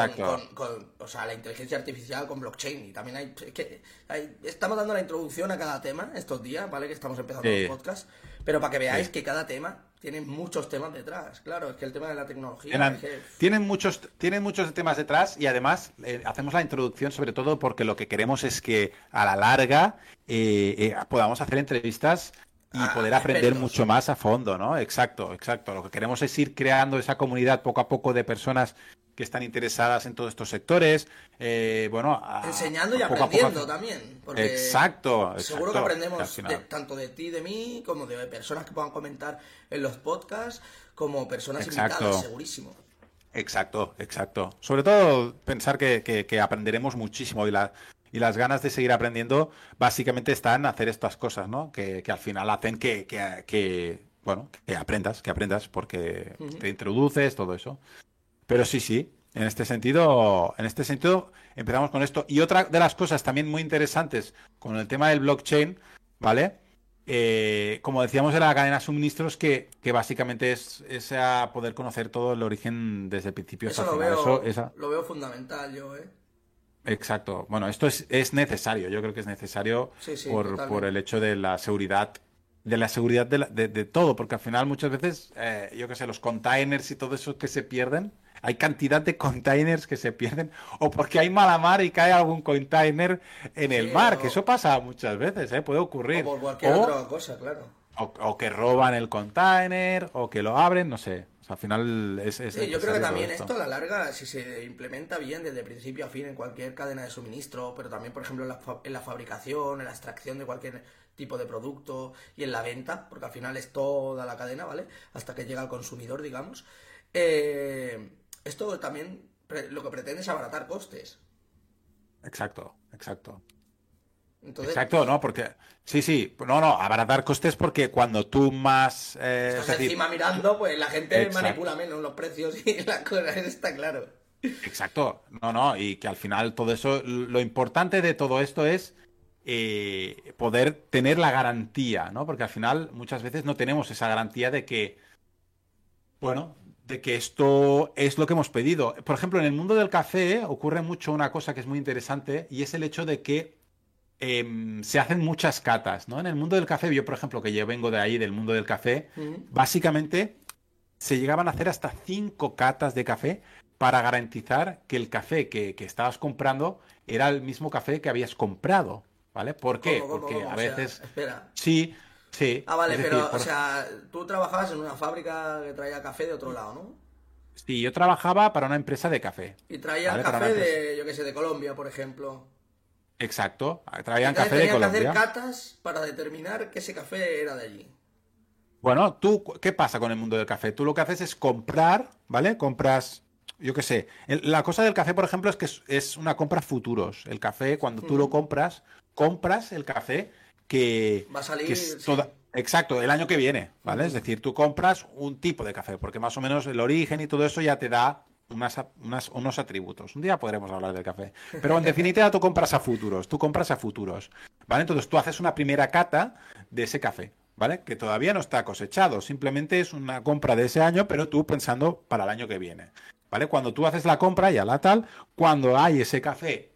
con, o sea, la inteligencia artificial con blockchain, y también hay, que estamos dando la introducción a cada tema estos días, ¿vale? Que estamos empezando el podcast, pero para que veáis que cada tema tienen muchos temas detrás, claro, es que el tema de la tecnología... Tienen, muchos, tienen muchos temas detrás y además eh, hacemos la introducción sobre todo porque lo que queremos es que a la larga eh, eh, podamos hacer entrevistas y ah, poder aprender mucho más a fondo, ¿no? Exacto, exacto. Lo que queremos es ir creando esa comunidad poco a poco de personas que están interesadas en todos estos sectores. Eh, bueno, enseñando y aprendiendo también. exacto, Seguro que aprendemos tanto de ti, de mí, como de personas que puedan comentar en los podcasts, como personas invitadas, segurísimo. Exacto, exacto. Sobre todo pensar que, aprenderemos muchísimo y, la, y las ganas de seguir aprendiendo básicamente están en hacer estas cosas, ¿no? Que, al final hacen que, que, bueno, que aprendas, que aprendas porque te introduces, todo eso. Pero sí, sí, en este sentido, en este sentido empezamos con esto. Y otra de las cosas también muy interesantes con el tema del blockchain, ¿vale? Eh, como decíamos de la cadena de suministros, que, que básicamente es, es poder conocer todo el origen desde el principio hasta el final. Eso lo veo fundamental yo, ¿eh? Exacto. Bueno, esto es, es necesario. Yo creo que es necesario por, por, el hecho de la seguridad de la seguridad de, de, todo, porque al final muchas veces, eh, yo qué sé, los containers y todo eso que se pierden, hay cantidad de containers que se pierden o porque hay mala mar y cae algún container en el mar, que eso pasa muchas veces, ¿eh? puede ocurrir. O por cualquier otra cosa, claro. O, que roban el container, o que lo abren, no sé. Al final es... sí, yo creo que también esto. a la larga, si se implementa bien desde principio a fin en cualquier cadena de suministro, pero también, por ejemplo, en la, en la fabricación, en la extracción de cualquier tipo de producto y en la venta, porque al final es toda la cadena, ¿vale? Hasta que llega al consumidor, digamos. Eh, esto también lo que pretende es abaratar costes. Exacto, exacto. Exacto, ¿no? Porque, sí, sí, no, no, abaratar costes porque cuando tú más... Eh, Estás encima mirando, pues la gente manipula menos los precios y la cosa está claro. Exacto, no, no, y que al final todo eso, lo importante de todo esto es eh, poder tener la garantía, ¿no? Porque al final muchas veces no tenemos esa garantía de que, bueno, de que esto es lo que hemos pedido. Por ejemplo, en el mundo del café ocurre mucho una cosa que es muy interesante y es el hecho de que em, se hacen muchas catas, ¿no? En el mundo del café, yo por ejemplo, que yo vengo de ahí, del mundo del café, básicamente se llegaban a hacer hasta cinco catas de café para garantizar que el café que, que estabas comprando era el mismo café que habías comprado. ¿Vale? ¿Por qué? ¿Cómo, cómo, Porque cómo? a sea, veces. espera. Sí, sí. Ah, vale, decir, pero, por- o sea, tú trabajabas en una fábrica que traía café de otro lado, ¿no? Sí, yo trabajaba para una empresa de café. Y Vale, para café de, yo qué sé, de Colombia, por ejemplo. Exacto. Traían Entonces café de tenían que Colombia. hacer catas para determinar que ese café era de allí. Bueno, tú, ¿qué pasa con el mundo del café? Tú lo que haces es comprar, ¿vale? Compras, yo qué sé. La cosa del café, por ejemplo, es que es, una compra futuros. El café, cuando tú lo compras, compras el café que, Va a salir, que es sí. toda- Exacto, el año que viene, ¿vale? Es decir, tú compras un tipo de café, porque más o menos el origen y todo eso ya te da unas, unos atributos. Un día podremos hablar del café. Pero en definitiva, tú compras a futuros, tú compras a futuros, ¿vale? Entonces tú haces una primera cata de ese café, ¿vale? Que todavía no está cosechado, simplemente es una compra de ese año, pero tú pensando para el año que viene, ¿vale? Cuando tú haces la compra ya la tal, cuando hay ese café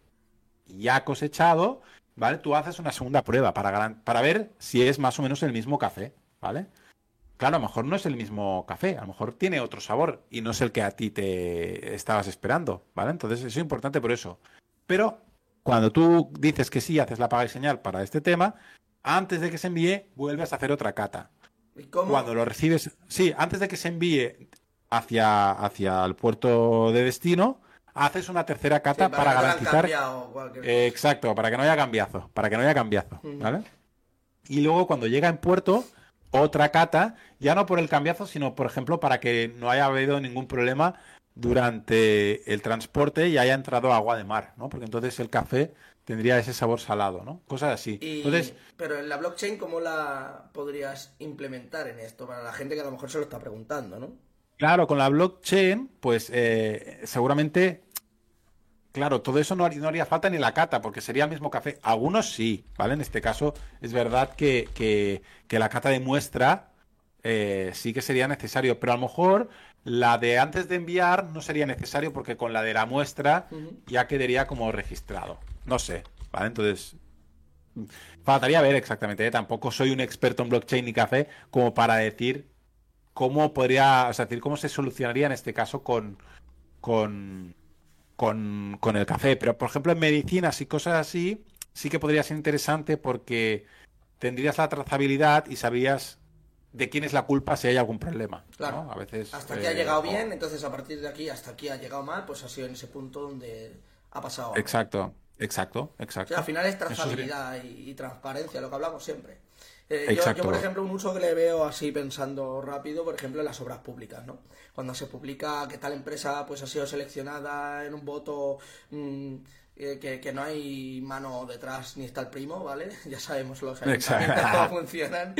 ya cosechado, ¿vale? Tú haces una segunda prueba para, para ver si es más o menos el mismo café, ¿vale? Claro, a lo mejor no es el mismo café, a lo mejor tiene otro sabor y no es el que a ti te estabas esperando, ¿vale? Entonces eso es importante por eso. Pero cuando tú dices que sí, haces la paga y señal para este tema, antes de que se envíe, vuelves a hacer otra cata. ¿Y cómo? Cuando lo recibes, sí, antes de que se envíe hacia, hacia el puerto de destino, hacer una tercera Sí, cata para, hayan garantizar. cambiado. Eh, exacto, para que no haya cambiazo, para que no haya cambiazo, ¿vale? Y luego cuando llega en puerto, otra cata, ya no por el cambiazo, sino por ejemplo para que no haya habido ningún problema durante el transporte y haya entrado agua de mar, ¿no? Porque entonces el café tendría ese sabor salado, ¿no? Cosas así. Y- Entonces, Pero en la blockchain, ¿cómo la podrías implementar en esto? Para la gente que a lo mejor se lo está preguntando, ¿no? Claro, con la blockchain, pues eh, seguramente, claro, todo eso no haría, no haría falta ni la cata, porque sería el mismo café. Algunos sí, ¿vale? En este caso es verdad que, que- que la cata de muestra eh, sí que sería necesario, pero a lo mejor la de antes de enviar no sería necesario porque con la de la muestra ya quedaría como registrado. No sé, ¿vale? Entonces, faltaría ver exactamente, ¿eh? Tampoco soy un experto en blockchain ni café como para decir cómo podría, o sea, decir, cómo se solucionaría en este caso con, con, con, con el café. Pero, por ejemplo, en medicinas y cosas así, sí que podría ser interesante porque tendrías la trazabilidad y sabrías de quién es la culpa si hay algún problema. Claro. ¿no? A veces. Hasta aquí eh, ha llegado o- bien, entonces a partir de aquí hasta aquí ha llegado mal, pues ha sido en ese punto donde ha pasado. algo. Exacto, exacto, O exacto. sea, al final es trazabilidad y, y transparencia, lo que hablamos siempre. Eh, yo- por ejemplo, un uso que le veo así pensando rápido, por ejemplo, en las obras públicas, ¿no? Cuando se publica que tal empresa pues ha sido seleccionada en un voto mm, eh, que, que no hay mano detrás ni está el primo, ¿vale? Ya sabemos los ayuntamientos cómo funcionan.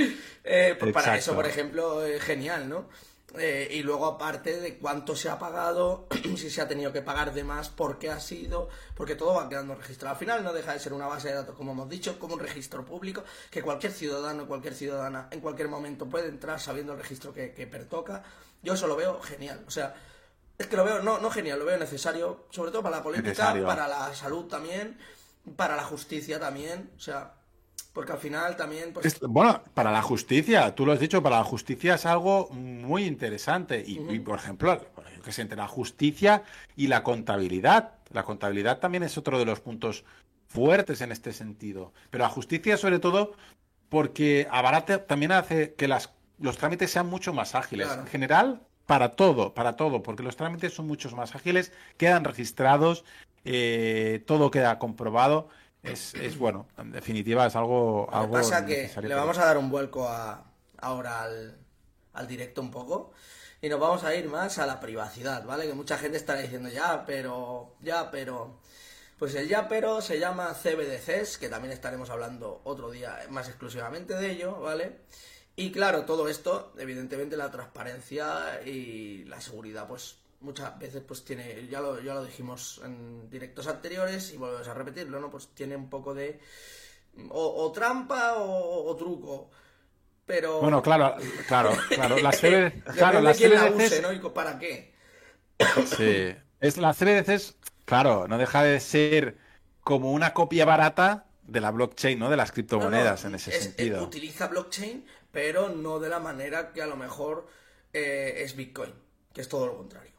Eh, pues para eso, por ejemplo, es genial, ¿no? Eh, y luego aparte de cuánto se ha pagado, si se ha tenido que pagar de más, por qué ha sido, porque todo va quedando registrado. Al final no deja de ser una base de datos, como hemos dicho, como un registro público, que cualquier ciudadano, cualquier ciudadana, en cualquier momento puede entrar sabiendo el registro que, que pertoca. Yo eso lo veo genial. O sea, es que lo veo, no, no genial, lo veo necesario, sobre todo para la política, Necesario. para la salud también, para la justicia también. O sea, porque al final también, pues... Es- bueno, para la justicia, tú lo has dicho, para la justicia es algo muy interesante. Y, y, por ejemplo, que sé, entre la justicia y la contabilidad. La contabilidad también es otro de los puntos fuertes en este sentido. Pero la justicia, sobre todo, porque abarata, también hace que las, los trámites sean mucho más ágiles. Claro. En general, para todo, para todo, porque los trámites son muchos más ágiles, quedan registrados, eh, todo queda comprobado. Es, es bueno, en definitiva es algo, Lo que algo pasa que le vamos a dar un vuelco a, ahora al, al directo un poco y nos vamos a ir más a la privacidad, ¿vale? Que mucha gente estará diciendo ya, pero, ya, pero... Pues el ya, pero se llama CBDCs, que también estaremos hablando otro día más exclusivamente de ello, ¿vale? Y claro, todo esto, evidentemente la transparencia y la seguridad, pues muchas veces pues tiene, ya lo, ya lo dijimos en directos anteriores y volvemos a repetirlo, ¿no? Pues tiene un poco de o, trampa o, truco. Pero... Bueno, claro, claro, claro. Las claro, las CBDCs... ¿no? ¿Y para qué? Sí. Es, las CBDCs, claro, no deja de ser como una copia barata de la blockchain, ¿no? De las criptomonedas en ese sentido. utiliza blockchain, pero no de la manera que a lo mejor eh, es Bitcoin, que es todo lo contrario.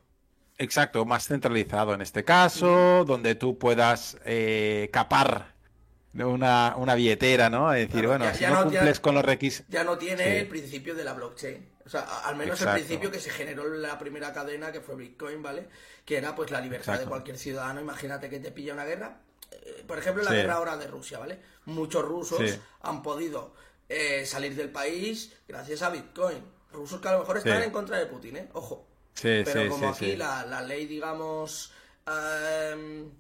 Exacto, más centralizado en este caso, donde tú puedas eh, capar una, una billetera, ¿no? Es decir, bueno, si no, cumples con los requisitos. Ya no tiene el principio de la blockchain. O sea, al menos el principio que se generó la primera cadena, que fue Bitcoin, ¿vale? Que era pues la libertad de cualquier ciudadano. Imagínate que te pilla una guerra. Eh, por ejemplo, la guerra ahora de Rusia, ¿vale? Muchos rusos han podido eh, salir del país gracias a Bitcoin. Rusos que a lo mejor están en contra de Putin, ¿eh? Ojo. Pero como aquí la, la, ley, digamos, em,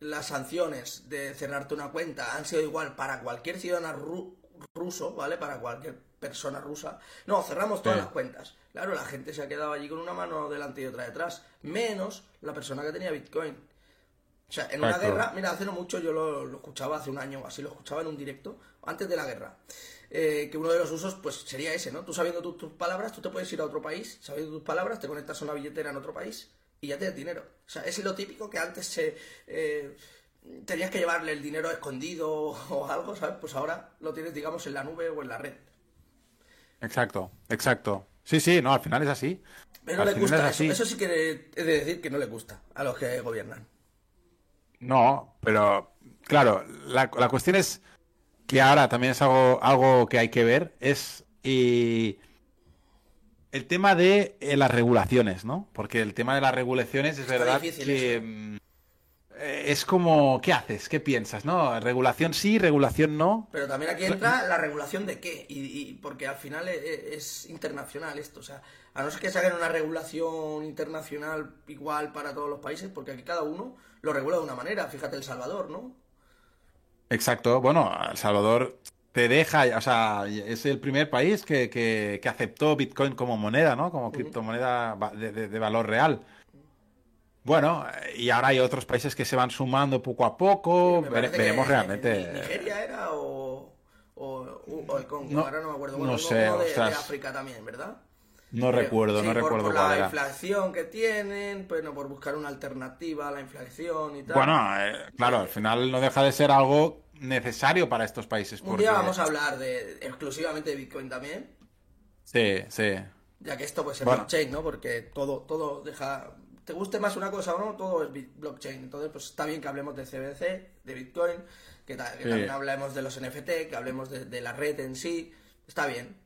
las sanciones de cerrarte una cuenta han sido igual para cualquier ciudadano ruso, ¿vale? Para cualquier persona rusa. No, cerramos todas las cuentas. Claro, la gente se ha quedado allí con una mano delante y otra detrás. Menos la persona que tenía Bitcoin. O sea, en una guerra, mira, hace no mucho yo lo, lo, escuchaba, hace un año o así, lo escuchaba en un directo, antes de la guerra. Eh, que uno de los usos, pues sería ese, ¿no? Tú sabiendo tus palabras, tú te puedes ir a otro país, sabiendo tus palabras, te conectas a una billetera en otro país y ya tienes dinero. O sea, es lo típico que antes se... Eh, tenías que llevarle el dinero escondido o algo, ¿sabes? Pues ahora lo tienes, digamos, en la nube o en la red. Exacto, exacto. Sí, sí, no, al final es así. Pero no le gusta eso. Eso sí que he de decir que no le gusta a los que gobiernan. No, pero claro, la, la cuestión es que ahora también es algo, algo que hay que ver, es el tema de eh, las regulaciones, ¿no? Porque el tema de las regulaciones es verdad que mm, eh, es como, ¿qué haces? ¿Qué piensas? ¿No? Regulación sí, regulación no. Pero también aquí entra la regulación de qué, y, porque al final es, es, internacional esto, o sea, a no ser que se haga una regulación internacional igual para todos los países, porque aquí cada uno lo regula de una manera, fíjate El Salvador, ¿no? Exacto. Bueno, El Salvador te deja, o sea, es el primer país que, que, aceptó Bitcoin como moneda, ¿no? Como criptomoneda de, valor real. Bueno, y ahora hay otros países que se van sumando poco a poco. veremos realmente. ¿Nigeria era o, o, el Congo? ahora no me acuerdo. no sé, uno de, África también, ¿verdad? No recuerdo, no recuerdo por cuál la inflación que tienen, pues no por buscar una alternativa a la inflación y tal. Bueno, eh, claro, al final no deja de ser algo necesario para estos países. Un día vamos a hablar de exclusivamente de Bitcoin también. Sí, sí. Ya que esto pues es blockchain, ¿no? Porque todo, todo deja... Te guste más una cosa o no, todo es blockchain. Entonces, pues está bien que hablemos de CBC, de Bitcoin, que, también hablemos de los NFT, que hablemos de la red en sí. Está bien.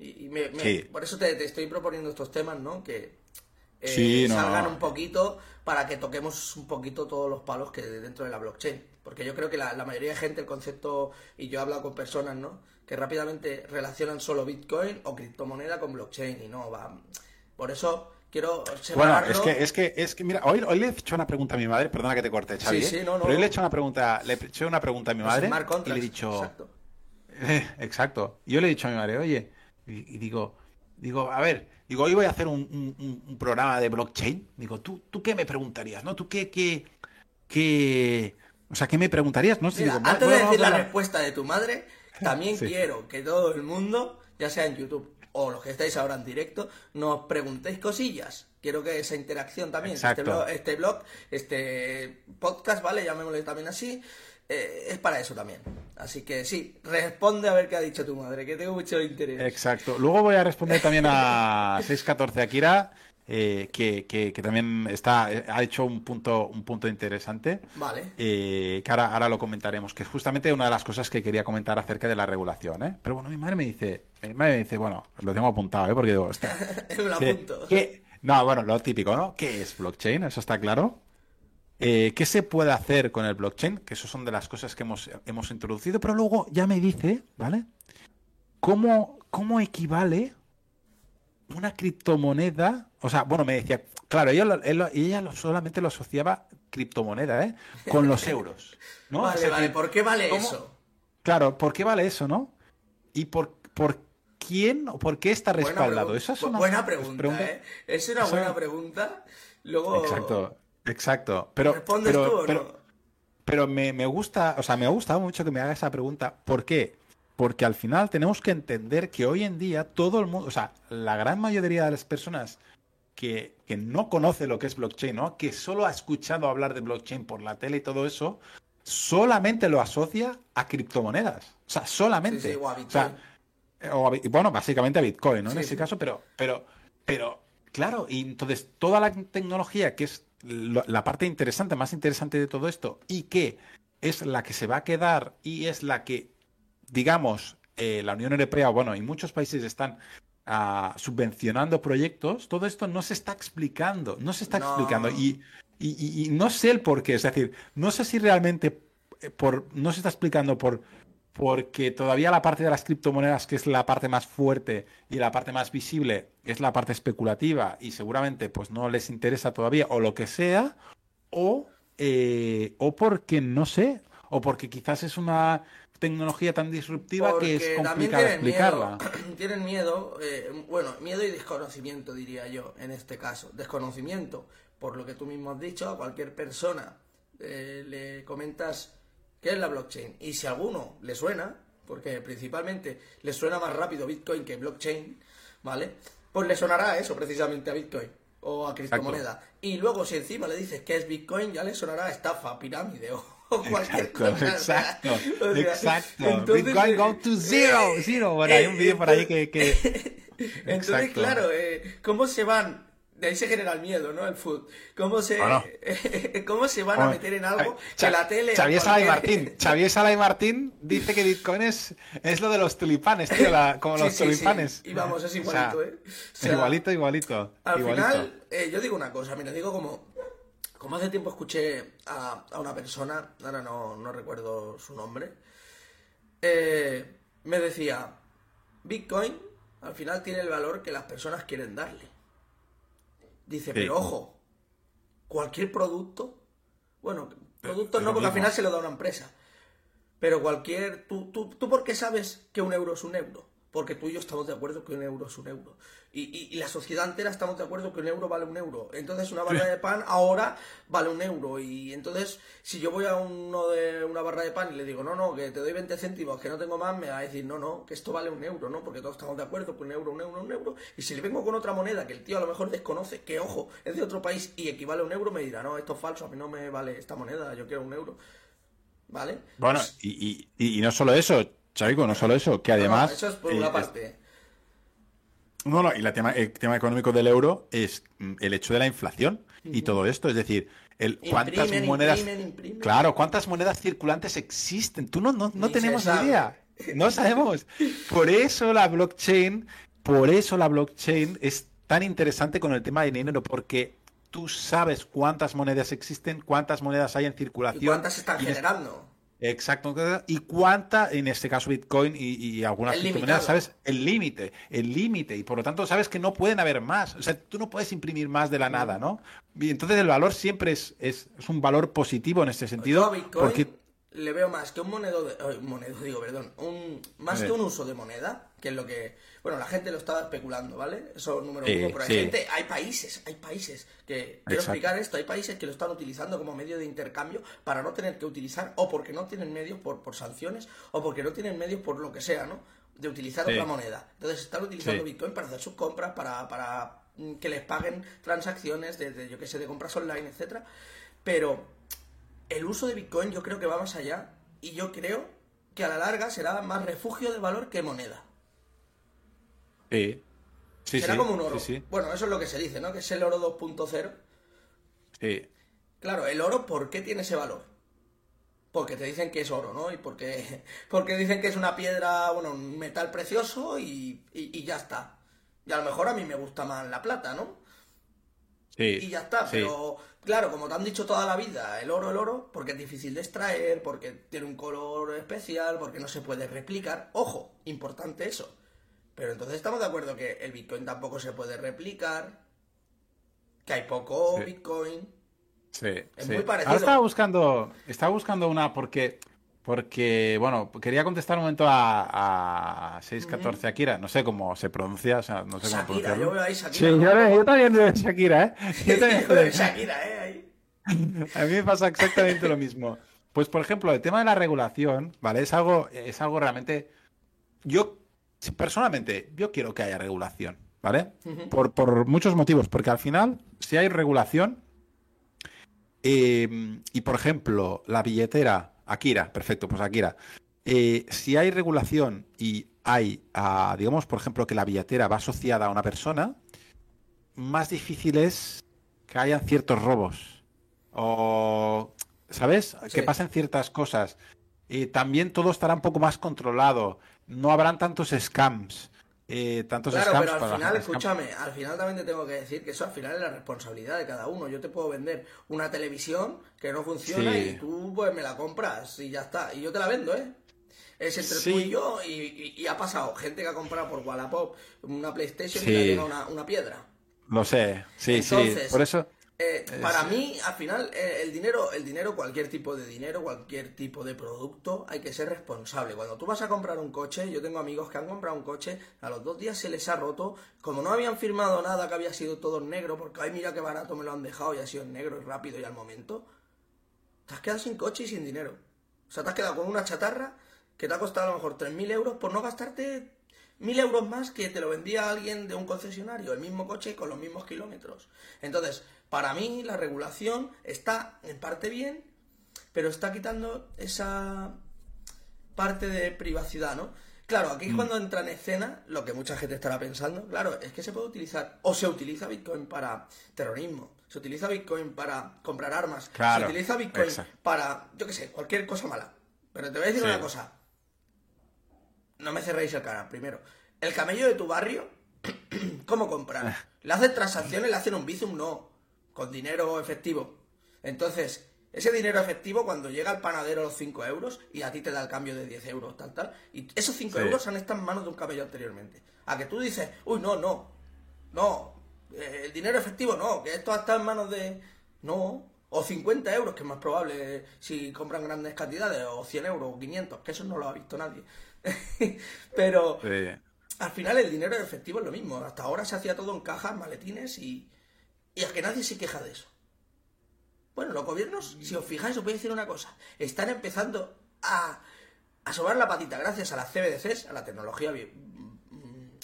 Y, por eso te, estoy proponiendo estos temas, ¿no? Que eh, salgan un poquito para que toquemos un poquito todos los palos que dentro de la blockchain. Porque yo creo que la, mayoría de gente, el concepto, y yo he hablado con personas, ¿no? Que rápidamente relacionan solo Bitcoin o criptomoneda con blockchain y no va. Por eso quiero Bueno, es que, es que, es que, mira, hoy, hoy le he hecho una pregunta a mi madre, perdona que te corte, Xavi, sí, sí, ¿eh? no, no, pero hoy le he hecho una pregunta, le he hecho una pregunta a mi madre y le he dicho... Exacto. exacto. Yo le he dicho a mi madre, oye, y, digo, digo, a ver, digo, hoy voy a hacer un, programa de blockchain. Digo, ¿tú, ¿tú qué me preguntarías? ¿No? ¿Tú qué, qué, qué... O sea, ¿qué me preguntarías? No digo, antes de decir la respuesta de tu madre, también quiero que todo el mundo, ya sea en YouTube o los que estáis ahora en directo, nos preguntéis cosillas. Quiero que esa interacción también, este blog, este blog, este podcast, ¿vale? Llamémosle también así, eh, es para eso también. Así que sí, responde a ver qué ha dicho tu madre, que tengo mucho interés. Exacto. Luego voy a responder también a 614 Akira, eh, que, que, también está, ha hecho un punto, un punto interesante. Vale. Eh, que ahora, ahora, lo comentaremos, que es justamente una de las cosas que quería comentar acerca de la regulación. ¿eh? Pero bueno, mi madre me dice, mi madre me dice, bueno, lo tengo apuntado, ¿eh? porque digo, está. lo apunto. No, bueno, lo típico, ¿no? ¿Qué es blockchain? Eso está claro. Eh, ¿Qué se puede hacer con el blockchain? Que eso son de las cosas que hemos, hemos introducido, pero luego ya me dice, ¿vale? ¿Cómo, cómo equivale una criptomoneda? O sea, bueno, me decía, claro, ella, ella solamente lo asociaba criptomoneda, ¿eh? Con los euros. ¿no? Vale, vale, ¿por qué vale eso? Claro, ¿por qué vale eso, no? ¿Y por, por quién o por qué está respaldado? Esa es una buena pregunta, ¿eh? Es una buena pregunta Luego... Exacto, exacto. Pero, ¿Respondes pero, tú o pero, no? pero me, me gusta, o sea, me ha gustado mucho que me haga esa pregunta. ¿Por qué? Porque al final tenemos que entender que hoy en día todo el mundo, o sea, la gran mayoría de las personas que, que no conoce lo que es blockchain, ¿no? Que solo ha escuchado hablar de blockchain por la tele y todo eso, solamente lo asocia a criptomonedas. O sea, solamente. Sí, sí, o a O sea, eh, o a Bi- bueno, básicamente a Bitcoin, ¿no? Sí, en ese caso, pero, pero, pero, claro, y entonces toda la tecnología que es lo- la parte interesante, más interesante de todo esto, y que es la que se va a quedar y es la que, digamos, eh, la Unión Europea, bueno, y muchos países están ah, subvencionando proyectos, todo esto no se está explicando, no se está No. explicando. Y, y- y- y no sé el por qué, es decir, no sé si realmente eh, por, no se está explicando por porque todavía la parte de las criptomonedas, que es la parte más fuerte y la parte más visible, es la parte especulativa y seguramente pues no les interesa todavía o lo que sea, o, eh, o porque no sé, o porque quizás es una tecnología tan disruptiva que es complicado tienen explicarla. miedo, tienen miedo, eh, bueno, miedo y desconocimiento diría yo, en este caso. Desconocimiento, por lo que tú mismo has dicho, a cualquier persona eh, le comentas qué es la blockchain. Y si a alguno le suena, porque principalmente le suena más rápido Bitcoin que blockchain, ¿vale? Pues le sonará eso precisamente a Bitcoin o a criptomoneda. Y luego si encima le dices que es Bitcoin, ya le sonará a estafa, pirámide o, o cualquier Exacto, cosa. exacto, o sea, exacto. entonces, Bitcoin go to zero, zero. Bueno, hay un vídeo por ahí que... que... Entonces, claro, eh, ¿cómo se van? De ahí se genera el miedo, ¿no? El food. ¿Cómo se, Bueno. ¿cómo se van a meter en algo que Cha- la tele... Xavier Sala y Martín. Xavier Sala y Martín dice que Bitcoin es, es lo de los tulipanes, tío, la- como Sí, los sí, sí. tulipanes. Y vamos, es O sea, igualito, ¿eh? O sea, igualito, igualito. Al igualito. final, eh, yo digo una cosa, mira, digo como... Como hace tiempo escuché a, a una persona, ahora no, no recuerdo su nombre, eh, me decía, Bitcoin al final tiene el valor que las personas quieren darle. Dice, Sí. pero ojo, cualquier producto, bueno, productos es no, porque al final se lo da una empresa, pero cualquier, tú, tú, tú por qué sabes que un euro es un euro? Porque tú y yo estamos de acuerdo que un euro es un euro. Y, y- y la sociedad entera estamos de acuerdo que un euro vale un euro. Entonces una barra de pan ahora vale un euro. Y entonces si yo voy a uno de una barra de pan y le digo, no, no, que te doy 20 céntimos, que no tengo más, me va a decir, no, no, que esto vale un euro, ¿no? Porque todos estamos de acuerdo que un euro, un euro, un euro. Y si le vengo con otra moneda que el tío a lo mejor desconoce, que ojo, es de otro país y equivale a un euro, me dirá, no, esto es falso, a mí no me vale esta moneda, yo quiero un euro. ¿Vale? Bueno, Pues- y- y- y no solo eso, Chavico, no solo eso, que no, no, además... eso es por eh, una es- parte. No, no, y la tema, el tema económico del euro es mm, el hecho de la inflación y todo esto. Es decir, el, cuántas Imprimen, monedas. imprimen, imprimen. Claro, cuántas monedas circulantes existen. Tú no, no, no tenemos idea. No sabemos. Por eso la blockchain, por eso la blockchain es tan interesante con el tema de dinero, porque tú sabes cuántas monedas existen, cuántas monedas hay en circulación. ¿Y cuántas están y generando? Exacto. Y cuánta, en este caso Bitcoin y, y algunas criptomonedas. ¿sabes? El límite, el límite. Y por lo tanto, sabes que no pueden haber más. O sea, tú no puedes imprimir más de la nada, ¿no? Y entonces el valor siempre es, es, es un valor positivo en este sentido. a Bitcoin Porque, le veo más que un monedo, de, monedo digo, perdón, un, más que un uso de moneda, que es lo que, bueno, la gente lo está especulando, ¿vale? Eso número Sí, uno, pero hay sí. gente, hay países, hay países que, quiero explicar esto, hay países que lo están utilizando como medio de intercambio para no tener que utilizar, o porque no tienen medios por, por sanciones, o porque no tienen medios por lo que sea, ¿no? De utilizar otra moneda. Entonces están utilizando. Bitcoin para hacer sus compras, para, para mm, que les paguen transacciones de, de, yo que sé, de compras online, etcétera. Pero el uso de Bitcoin yo creo que va más allá y yo creo que a la larga será más refugio de valor que moneda. sí. Sí, será sí, como un oro. Sí, Bueno, eso es lo que se dice, ¿no? Que es el oro 2.0. sí. Claro, el oro, ¿por qué tiene ese valor? Porque te dicen que es oro, ¿no? Y porque, porque dicen que es una piedra, bueno, un metal precioso y, y- y ya está. Y a lo mejor a mí me gusta más la plata, ¿no? Sí, y ya está. Pero claro, como te han dicho toda la vida, el oro, el oro, porque es difícil de extraer, porque tiene un color especial, porque no se puede replicar. Ojo, importante eso. Pero entonces estamos de acuerdo que el Bitcoin tampoco se puede replicar, que hay poco Sí. Bitcoin. Sí, Es sí. muy parecido. Ahora estaba buscando, estaba buscando una porque porque, bueno, quería contestar un momento a, a 614 Akira, no sé cómo se pronuncia, o sea, no sé cómo Shakira, yo veo ahí Shakira. yo, yo también veo Shakira, ¿eh? Yo también veo Shakira, ¿eh? Ahí. A mí me pasa exactamente lo mismo. Pues, por ejemplo, el tema de la regulación, ¿vale? Es algo, es algo realmente. Yo, personalmente, yo quiero que haya regulación, ¿vale? Por, por muchos motivos. Porque al final, si hay regulación, eh, y por ejemplo, la billetera, Akira, perfecto, pues Akira. Eh, si hay regulación y hay, ah, digamos, por ejemplo, que la billetera va asociada a una persona, más difícil es que hayan ciertos robos. O, ¿sabes? Que pasen ciertas cosas. Y también todo estará un poco más controlado. No habrán tantos scams. Eh, tantos Claro, scams pero al para final, escúchame, al final también te tengo que decir que eso al final es la responsabilidad de cada uno. Yo te puedo vender una televisión que no funciona Sí. y tú pues me la compras y ya está. Y yo te la vendo, ¿eh? Es entre Sí. tú y yo y, y- y ha pasado gente que ha comprado por Wallapop una PlayStation y Sí. le ha llegado una, una piedra. Lo sé, sí, sí. Entonces, Por eso. Eh, para mí, al final, eh, el dinero, el dinero, cualquier tipo de dinero, cualquier tipo de producto, hay que ser responsable. Cuando tú vas a comprar un coche, yo tengo amigos que han comprado un coche, a los dos días se les ha roto, como no habían firmado nada, que había sido todo en negro, porque ay mira qué barato me lo han dejado y ha sido en negro y rápido y al momento, te has quedado sin coche y sin dinero. O sea, te has quedado con una chatarra que te ha costado a lo mejor 3.000 euros por no gastarte 1.000 euros más que te lo vendía alguien de un concesionario, el mismo coche con los mismos kilómetros. Entonces, para mí la regulación está en parte bien, pero está quitando esa parte de privacidad, ¿no? Claro, aquí es cuando entra en escena lo que mucha gente estará pensando. Claro, es que se puede utilizar, o se utiliza Bitcoin para terrorismo, se utiliza Bitcoin para comprar armas, Claro, se utiliza Bitcoin exacto. para, yo qué sé, cualquier cosa mala. Pero te voy a decir Sí. una cosa. No me cerréis el canal, primero. El camello de tu barrio, ¿cómo comprar? ¿Le hacen transacciones? ¿Le hacen un Bizum? No. Con dinero efectivo. Entonces, ese dinero efectivo, cuando llega al panadero los 5 euros y a ti te da el cambio de 10 euros, tal, tal, y esos 5 Sí. euros han estado en manos de un camello anteriormente. A que tú dices, uy, no, no, no, eh, el dinero efectivo no, que esto está en manos de... No, o 50 euros, que es más probable si compran grandes cantidades, o 100 euros, o 500, que eso no lo ha visto nadie. Pero Sí. al final el dinero efectivo es lo mismo. Hasta ahora se hacía todo en cajas, maletines y, y es que nadie se queja de eso. Bueno, los gobiernos, si os fijáis, os voy a decir una cosa. Están empezando a asomar la patita gracias a las CBDCs, a la tecnología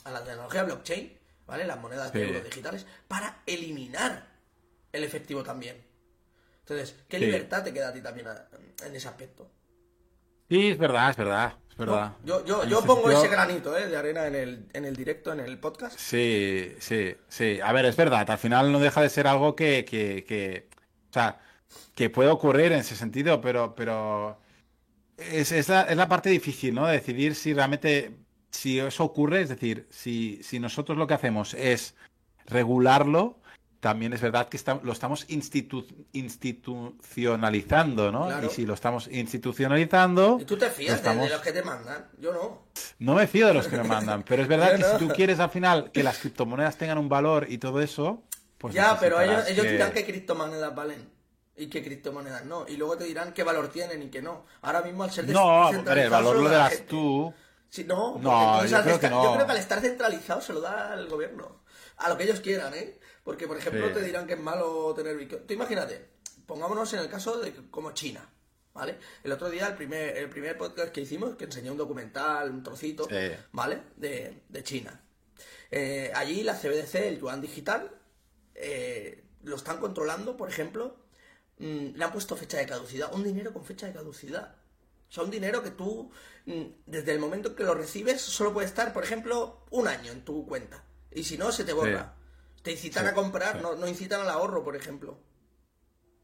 a la tecnología blockchain, ¿vale? Las monedas de euros digitales, para eliminar el efectivo también. Entonces, ¿qué Sí. libertad te queda a ti también a- en ese aspecto? Sí, es verdad, es verdad, verdad. Yo, yo, yo pongo sentido- ese granito ¿eh? de arena en el, en el directo, en el podcast. Sí, sí, sí. A ver, es verdad, al final no deja de ser algo que, que, que- o sea, que puede ocurrir en ese sentido, pero, pero es, es la, es la parte difícil, ¿no? De decidir si realmente, si eso ocurre, es decir, si, si nosotros lo que hacemos es regularlo, también es verdad que está- lo estamos institu- institucionalizando, ¿no? Claro. Y si lo estamos institucionalizando, ¿Y tú te fías de- estamos... de los que te mandan? Yo no. No me fío de los que me mandan, pero es verdad que no. si tú quieres al final que las criptomonedas tengan un valor y todo eso, pues ya, pero ellos, necesitarás ellos que- dirán que criptomonedas valen y que criptomonedas no. Y luego te dirán qué valor tienen y qué no. Ahora mismo al ser No, hombre, el valor lo da a la das gente. tú. Sí, no, No, yo creo que estar- yo no. creo que al estar centralizado se lo da el gobierno. A lo que ellos quieran, ¿eh? Porque, por ejemplo, Sí. te dirán que es malo tener Bitcoin. Tú imagínate, pongámonos en el caso de como China, ¿vale? El otro día, el primer, el primer podcast que hicimos, que enseñó un documental, un trocito, Sí. ¿vale? De, de China. Eh, allí la CBDC, el yuan digital, eh, lo están controlando, por ejemplo, mm, le han puesto fecha de caducidad, un dinero con fecha de caducidad. O sea, un dinero que tú, mm, desde el momento en que lo recibes, solo puede estar, por ejemplo, un año en tu cuenta. Y si no, se te borra. Te incitan Sí, a comprar, sí. no, no incitan al ahorro, por ejemplo.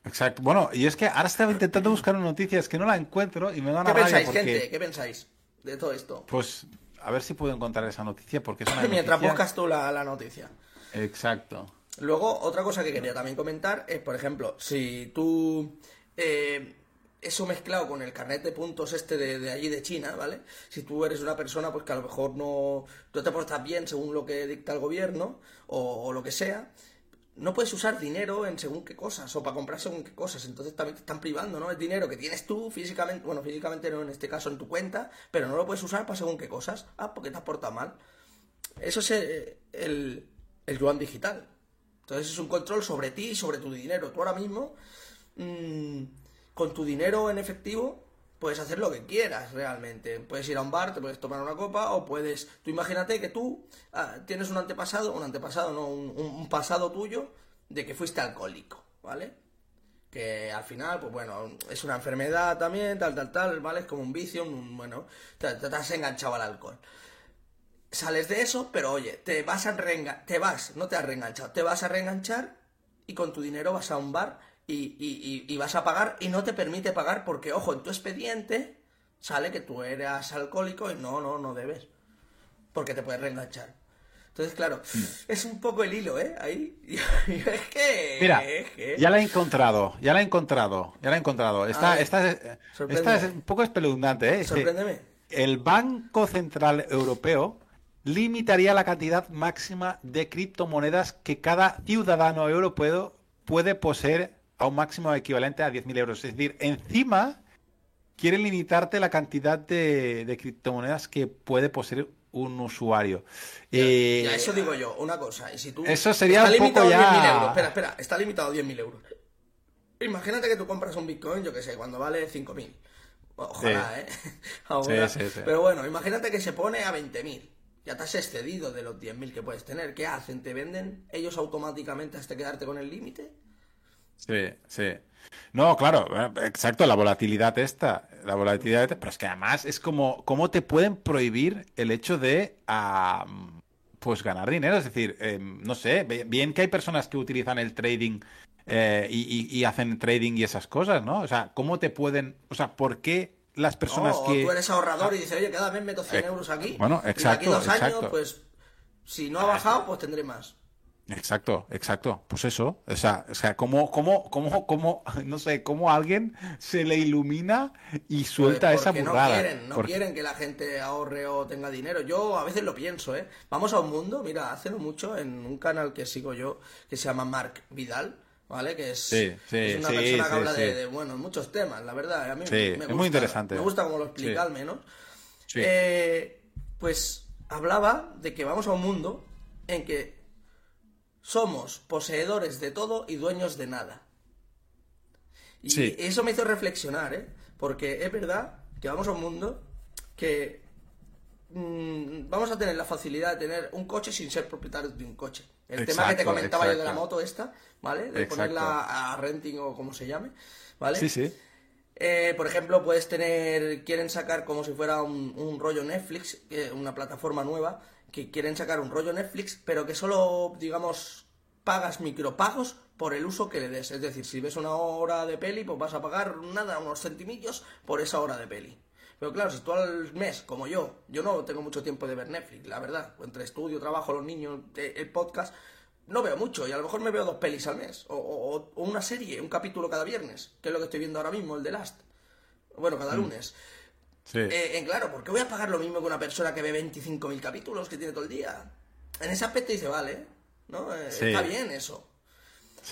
Exacto. Bueno, y es que ahora estaba intentando buscar una noticia, es que no la encuentro y me da una ¿Qué rabia pensáis, porque, gente? ¿Qué pensáis de todo esto? pues, a ver si puedo encontrar esa noticia porque es una Mientras noticia- buscas tú la, la noticia. Exacto. Luego, otra cosa que quería también comentar es, por ejemplo, si tú eh, eso mezclado con el carnet de puntos este de, allí de China, ¿vale? Si tú eres una persona pues que a lo mejor no, no te portas bien según lo que dicta el gobierno o, lo que sea, no puedes usar dinero en según qué cosas o para comprar según qué cosas. Entonces también te están privando, ¿no? Es dinero que tienes tú físicamente, bueno, físicamente no en este caso en tu cuenta, pero no lo puedes usar para según qué cosas. Ah, porque te has portado mal. Eso es el, el, el yuan digital. Entonces es un control sobre ti y sobre tu dinero. Tú ahora mismo, mmm, con tu dinero en efectivo, puedes hacer lo que quieras realmente. Puedes ir a un bar, te puedes tomar una copa o puedes... Tú imagínate que tú ah, tienes un antepasado, un antepasado, no, un, pasado tuyo de que fuiste alcohólico, ¿vale? Que al final, pues bueno, es una enfermedad también, tal, tal, tal, ¿vale? Es como un vicio, un, bueno, te, te has enganchado al alcohol. Sales de eso, pero oye, te vas a reenganchar, te vas, no te has reenganchado, te vas a reenganchar y con tu dinero vas a un bar y, vas a pagar y no te permite pagar porque, ojo, en tu expediente sale que tú eras alcohólico y no, no, no debes. Porque te puedes reenganchar. Entonces, claro, mm. es un poco el hilo, ¿eh? Ahí. es que. Mira, ya la he encontrado, ya la he encontrado, ya la he encontrado. Esta, esta, esta, es un poco espeluznante, ¿eh? Sorpréndeme. El Banco Central Europeo limitaría la cantidad máxima de criptomonedas que cada ciudadano europeo puede poseer a un máximo equivalente a 10.000 euros. Es decir, encima quieren limitarte la cantidad de, criptomonedas que puede poseer un usuario. Ya, eh, eso digo yo, una cosa. Y si tú, eso sería está un limitado poco ya... euros. Espera, espera, está limitado a 10.000 euros. Imagínate que tú compras un Bitcoin, yo que sé, cuando vale 5.000. Ojalá, ¿eh? Sí, sí, Pero bueno, imagínate que se pone a 20.000. Ya te has excedido de los 10.000 que puedes tener. ¿Qué hacen? ¿Te venden ellos automáticamente hasta quedarte con el límite? Sí, sí. No, claro, eh, exacto, la volatilidad esta, la volatilidad esta, pero es que además es como, ¿cómo te pueden prohibir el hecho de, pues, ganar dinero? Es decir, em, no sé, bien que hay personas que utilizan el trading eh, y, hacen trading y esas cosas, ¿no? O sea, ¿cómo te pueden, o sea, por qué las personas que... tú eres ahorrador y dices, oye, cada vez meto 100 eh, euros aquí. Bueno, exacto. Y aquí dos años, pues, si no ha bajado, pues tendré más. Exacto, exacto. Pues eso. O sea, o sea ¿cómo, cómo, cómo, cómo, no sé, cómo alguien se le ilumina y pues suelta esa burrada? No quieren, no quieren que la gente ahorre o tenga dinero. Yo a veces lo pienso, ¿eh? Vamos a un mundo, mira, hace mucho en un canal que sigo yo, que se llama Mark Vidal, ¿vale? Que es, una persona que habla de, bueno, muchos temas, la verdad. A mí me, gusta, es muy interesante. Me gusta cómo lo explica al menos. Eh, pues hablaba de que vamos a un mundo en que somos poseedores de todo y dueños de nada. Y eso me hizo reflexionar, ¿eh? Porque es verdad que vamos a un mundo que mm, vamos a tener la facilidad de tener un coche sin ser propietarios de un coche. El tema que te comentaba yo de la moto esta, ¿vale? De ponerla a renting o como se llame, ¿vale? Sí, sí. Eh, por ejemplo, puedes tener, quieren sacar como si fuera un, un rollo Netflix, una plataforma nueva, que quieren sacar un rollo Netflix, pero que solo, digamos, pagas micropagos por el uso que le des. Es decir, si ves una hora de peli, pues vas a pagar nada, unos centimillos por esa hora de peli. Pero claro, si tú al mes, como yo, yo no tengo mucho tiempo de ver Netflix, la verdad. Entre estudio, trabajo, los niños, eh, el podcast, no veo mucho. Y a lo mejor me veo dos pelis al mes. O, una serie, un capítulo cada viernes, que es lo que estoy viendo ahora mismo, el de Last. Bueno, cada mm. lunes. Eh, en claro, ¿por qué voy a pagar lo mismo que una persona que ve 25.000 capítulos que tiene todo el día? En ese aspecto dice, vale, ¿no? Eh, está bien eso.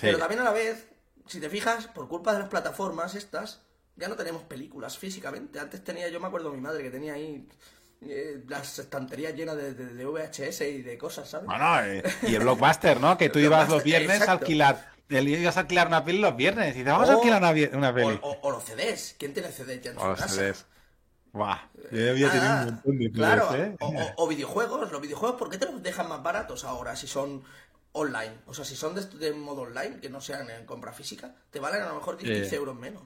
Pero también a la vez, si te fijas, por culpa de las plataformas estas, ya no tenemos películas físicamente. Antes tenía, yo me acuerdo de mi madre que tenía ahí eh, las estanterías llenas de, VHS y de cosas, ¿sabes? Bueno, y el blockbuster, ¿no? Que tú ibas los viernes a alquilar. Ibas a alquilar una peli los viernes y dices, vamos a alquilar una, peli. O, los CDs. ¿Quién tiene CDs ya en su casa? Buah, yo había tenido un montón de Claro, ¿eh? o, videojuegos. Los videojuegos, ¿por qué te los dejan más baratos ahora si son online? O sea, si son de, modo online, que no sean en compra física, te valen a lo mejor 15 euros menos.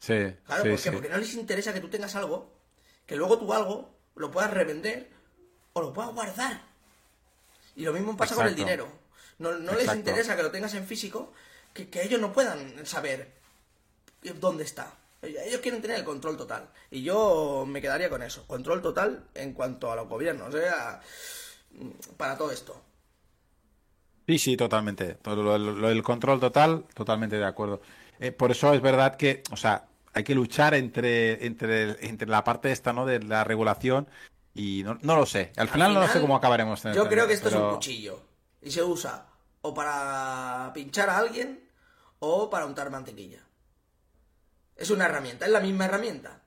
Sí. Claro, ¿por Porque no les interesa que tú tengas algo, que luego tú algo lo puedas revender o lo puedas guardar. Y lo mismo pasa con el dinero. No, les interesa que lo tengas en físico, que, que ellos no puedan saber dónde está. Ellos quieren tener el control total. Y yo me quedaría con eso. Control total en cuanto a los gobiernos. O sea, para todo esto. Sí, sí, totalmente. Todo lo, el control total, totalmente de acuerdo. Eh, por eso es verdad que, o sea, hay que luchar entre, entre, entre la parte esta, ¿no? De la regulación y no, lo sé. Al final, no sé cómo acabaremos. yo creo que esto es un cuchillo y se usa o para pinchar a alguien o para untar mantequilla. Es una herramienta, es la misma herramienta.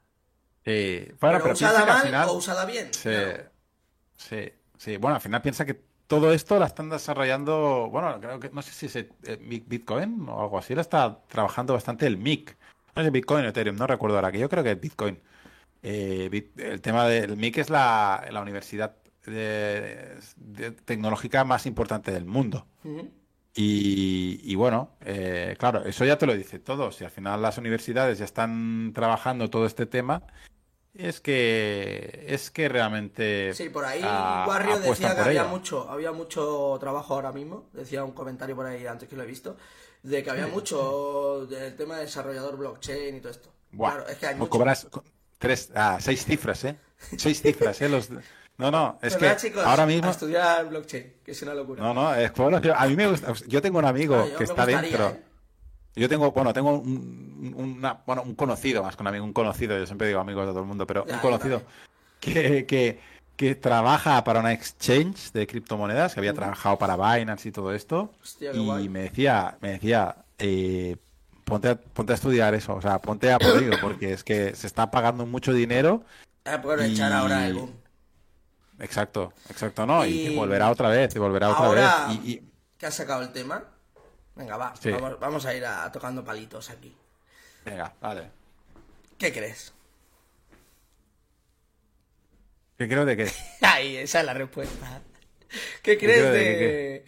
Sí, bueno, pero, pero usada mal final- o usada bien. Sí, claro. sí, sí. Bueno, al final piensa que todo esto la están desarrollando, bueno, creo que, no sé si es eh, Bit- Bitcoin o algo así, lo está trabajando bastante el MIC. No sé, Bitcoin o Ethereum, no recuerdo ahora, que yo creo que es Bitcoin. Eh, Bit- el tema del MIC es la, la universidad de- de- tecnológica más importante del mundo. Y, y bueno, eh, claro, eso ya te lo dice todo. Si al final las universidades ya están trabajando todo este tema, es que es que realmente Sí, por ahí ah, Warrior apuestan decía que había mucho, había mucho trabajo ahora mismo. Decía un comentario por ahí antes que lo he visto, de que había mucho del tema de desarrollador blockchain y todo esto. Buah, Claro, es que hay pues mucho. cobras tres, ah, seis cifras, ¿eh? Seis cifras, ¿eh? Los, no, no, es ¿Verdad, que chicos? ahora A mismo, estudiar blockchain, que es una locura. no, no, es bueno, yo- a mí me gusta, yo tengo un amigo Ah, que está gustaría, dentro. ¿eh? Yo tengo, bueno, tengo un, una- bueno, un conocido, más que un amigo, un conocido, yo siempre digo amigos de todo el mundo, pero Ya, un conocido que, que, que trabaja para una exchange de criptomonedas, que había trabajado para Binance y todo esto, Hostia, y me decía, me decía, eh, ponte a, ponte a estudiar eso, o sea, ponte a por ello, porque es que se está pagando mucho dinero, aprovechar y- ahora el boom. Exacto, exacto, ¿no? Y, Y- volverá otra vez, y volverá otra Ahora vez, y, y- que has sacado el tema, venga, va, Sí. vamos, vamos a ir a, tocando palitos aquí. venga, vale. ¿Qué crees? ¿Qué creo de qué? Ahí, esa es la respuesta. ¿Qué crees de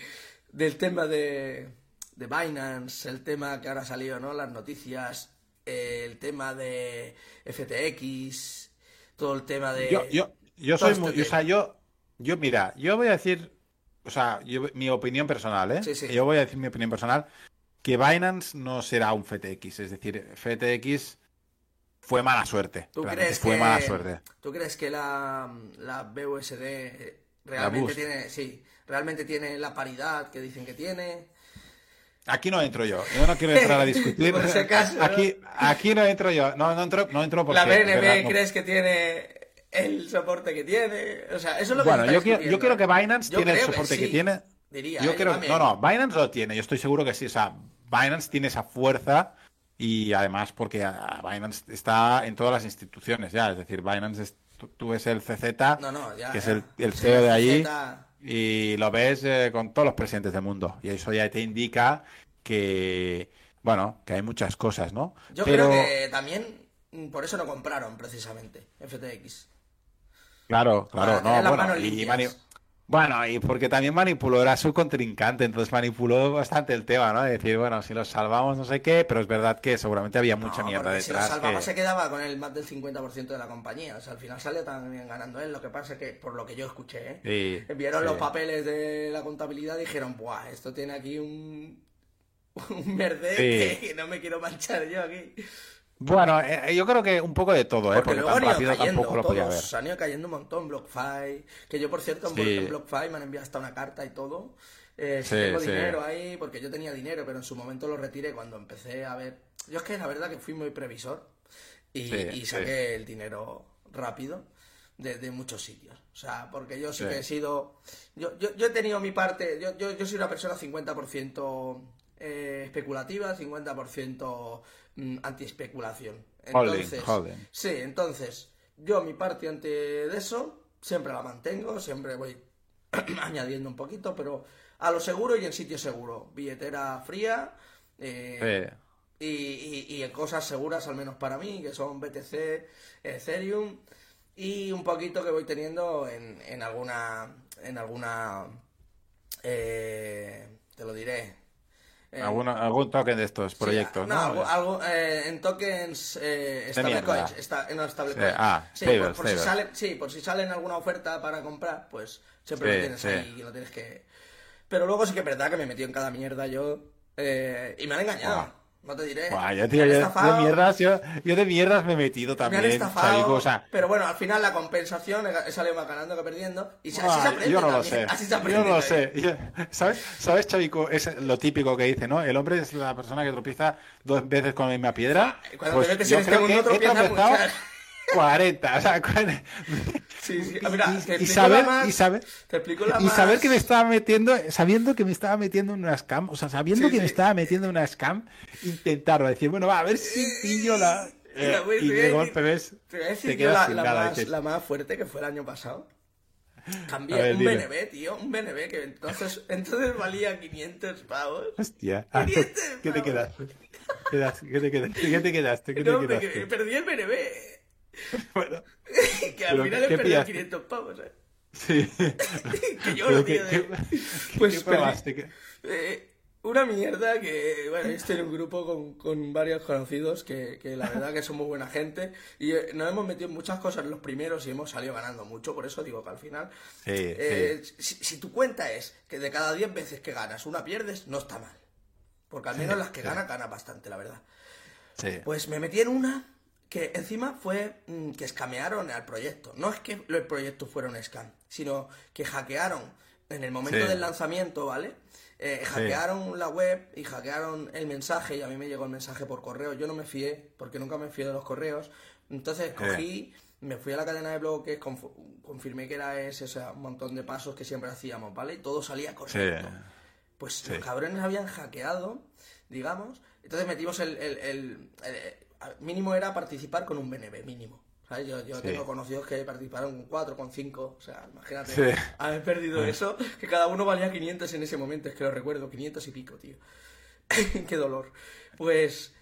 del tema de, de Binance, el tema que ahora ha salido, ¿no? Las noticias, el tema de FTX, todo el tema de... Yo, yo, yo soy muy, o sea, yo, yo, mira, yo voy a decir, o sea, yo- mi opinión personal, ¿eh? Sí, sí. Yo voy a decir mi opinión personal, que Binance no será un FTX, es decir, FTX fue mala suerte. ¿Tú crees fue que, mala suerte. ¿Tú crees que la, la BUSD realmente tiene, sí, realmente tiene la paridad que dicen que tiene? Aquí no entro yo, yo no quiero entrar a discutir. Por si acaso, ¿no? Aquí, aquí no entro yo, no, no entro, no entro porque. ¿La BNB verdad, no- crees que tiene el soporte que tiene? O sea, eso es lo que Bueno, yo quiero, yo quiero que. Binance Yo tiene el que soporte que tiene. Diría, Yo ¿eh? creo, no, no, Binance lo tiene, yo estoy seguro que sí. O sea, Binance tiene esa fuerza y además porque Binance está en todas las instituciones ya. Es decir, Binance, es- tú, tú ves el CZ, No, no, ya, que es el, Sí, CEO de allí, y lo ves eh, con todos los presidentes del mundo. Y eso ya te indica que, bueno, que hay muchas cosas, ¿no? Yo Pero, creo que también mm, por eso no compraron precisamente FTX. Claro, claro, tener no, bueno, y Bueno, y porque también manipuló, era su contrincante, entonces manipuló bastante el tema, ¿no? De decir, bueno, si los salvamos no sé qué, pero es verdad que seguramente había mucha No, mierda porque si lo detrás. salvaba que- se quedaba con el más del 50% de la compañía. O sea, al final salió también ganando él. Lo que pasa es que, por lo que yo escuché, ¿eh? Sí, vieron sí. los papeles de la contabilidad y dijeron, buah, esto tiene aquí un, un merder Sí. que no me quiero manchar yo aquí. Bueno, eh, yo creo que un poco de todo, ¿eh? Porque Porque luego tan han ido rápido cayendo tampoco lo podía ver. todos, han ido cayendo un montón, BlockFi, que yo por cierto en, Sí. en BlockFi me han enviado hasta una carta y todo. Eh, si Sí, tengo sí. dinero ahí, porque yo tenía dinero, pero en su momento lo retiré cuando empecé a ver. Yo es que la verdad que fui muy previsor y, y saqué el dinero rápido de, de muchos sitios. O sea, porque yo sí, que he sido. Yo, yo, yo he tenido mi parte. Yo, yo, yo soy una persona 50% eh, especulativa, 50% mm, anti-especulación. Holding, Entonces. Sí, entonces, yo mi parte ante de eso siempre la mantengo, siempre voy añadiendo un poquito, pero a lo seguro y en sitio seguro. Billetera fría eh, Sí. y, y- y en cosas seguras, al menos para mí, que son BTC, Ethereum y un poquito que voy teniendo en, en alguna. En alguna. eh, te lo diré. ¿Alguna- algún token de estos proyectos, Sí, ¿no? algo, algo, eh, en tokens eh, stablecoins. Esta, no, stablecoins. Sí, ah, Sí, por, por si sale, sí, por si sale en alguna oferta para comprar, pues siempre Sí, lo tienes ahí y lo tienes que... Pero luego sí que es verdad que me metido en cada mierda yo eh, y me han engañado. No te diré. Yo, Me tío, han yo, estafado, de mierdas, yo, yo de mierdas me he metido Me también, estafado, Chavico, o sea, pero bueno, al final la compensación salido más ganando que perdiendo. Y así se aprende yo no lo sé. Así se Yo aprende no lo sé. Yo- ¿Sabes, ¿Sabes, Chavico? Es lo típico que dice, ¿no? El hombre es la persona que tropieza dos veces con la misma piedra. Cuando Pues te metes yo en este mundo tropiezas. 40. O sea, sí, sí. Mira, y, saber, y saber, te explico la y saber que me estaba metiendo, sabiendo que me estaba metiendo en una scam, o sea, sabiendo que me estaba metiendo en una scam, intentarlo, decir, bueno, va, a ver si pillo la. Eh, y de golpe ves, te, voy a decir te quedas la, la, más, la más fuerte que fue el año pasado. Cambié un BNB, tío, un BNB que entonces, entonces valía 500 pavos. Hostia, ah, ¿qué te quedaste? ¿Qué te quedaste? ¿Qué te quedaste? ¿Qué te no, quedaste? perdí el BNB. Bueno. que al final he perdido 500 pavos, ¿eh? Sí. que yo lo tío. De... pues, ¿qué? Eh, una mierda que, bueno, estoy en un grupo con, con varios conocidos que, que, la verdad que son muy buena gente y eh, nos hemos metido en muchas cosas los primeros y hemos salido ganando mucho, por eso digo que al final, eh, Si, tu cuenta es que de cada 10 veces que ganas una pierdes, no está mal. Porque al menos las que ganan, ganan bastante, la verdad. Pues me metí en una que encima fue mm, que escamearon al proyecto. No es que el proyecto fuera un scam, sino que hackearon en el momento del lanzamiento, ¿vale? Eh, hackearon la web y hackearon el mensaje y a mí me llegó el mensaje por correo. Yo no me fié, porque nunca me fié de los correos. Entonces cogí, me fui a la cadena de bloques, confirmé que era ese, o sea, un montón de pasos que siempre hacíamos, ¿vale? Y todo salía correcto. Pues los cabrones habían hackeado, digamos. Entonces metimos el, el, el, mínimo era participar con un BNB, mínimo. Yo, yo tengo conocidos que participaron con 4, con 5. O sea, imagínate haber perdido eso, que cada uno valía 500 en ese momento. Es que lo recuerdo, 500 y pico, tío. Qué dolor. Pues.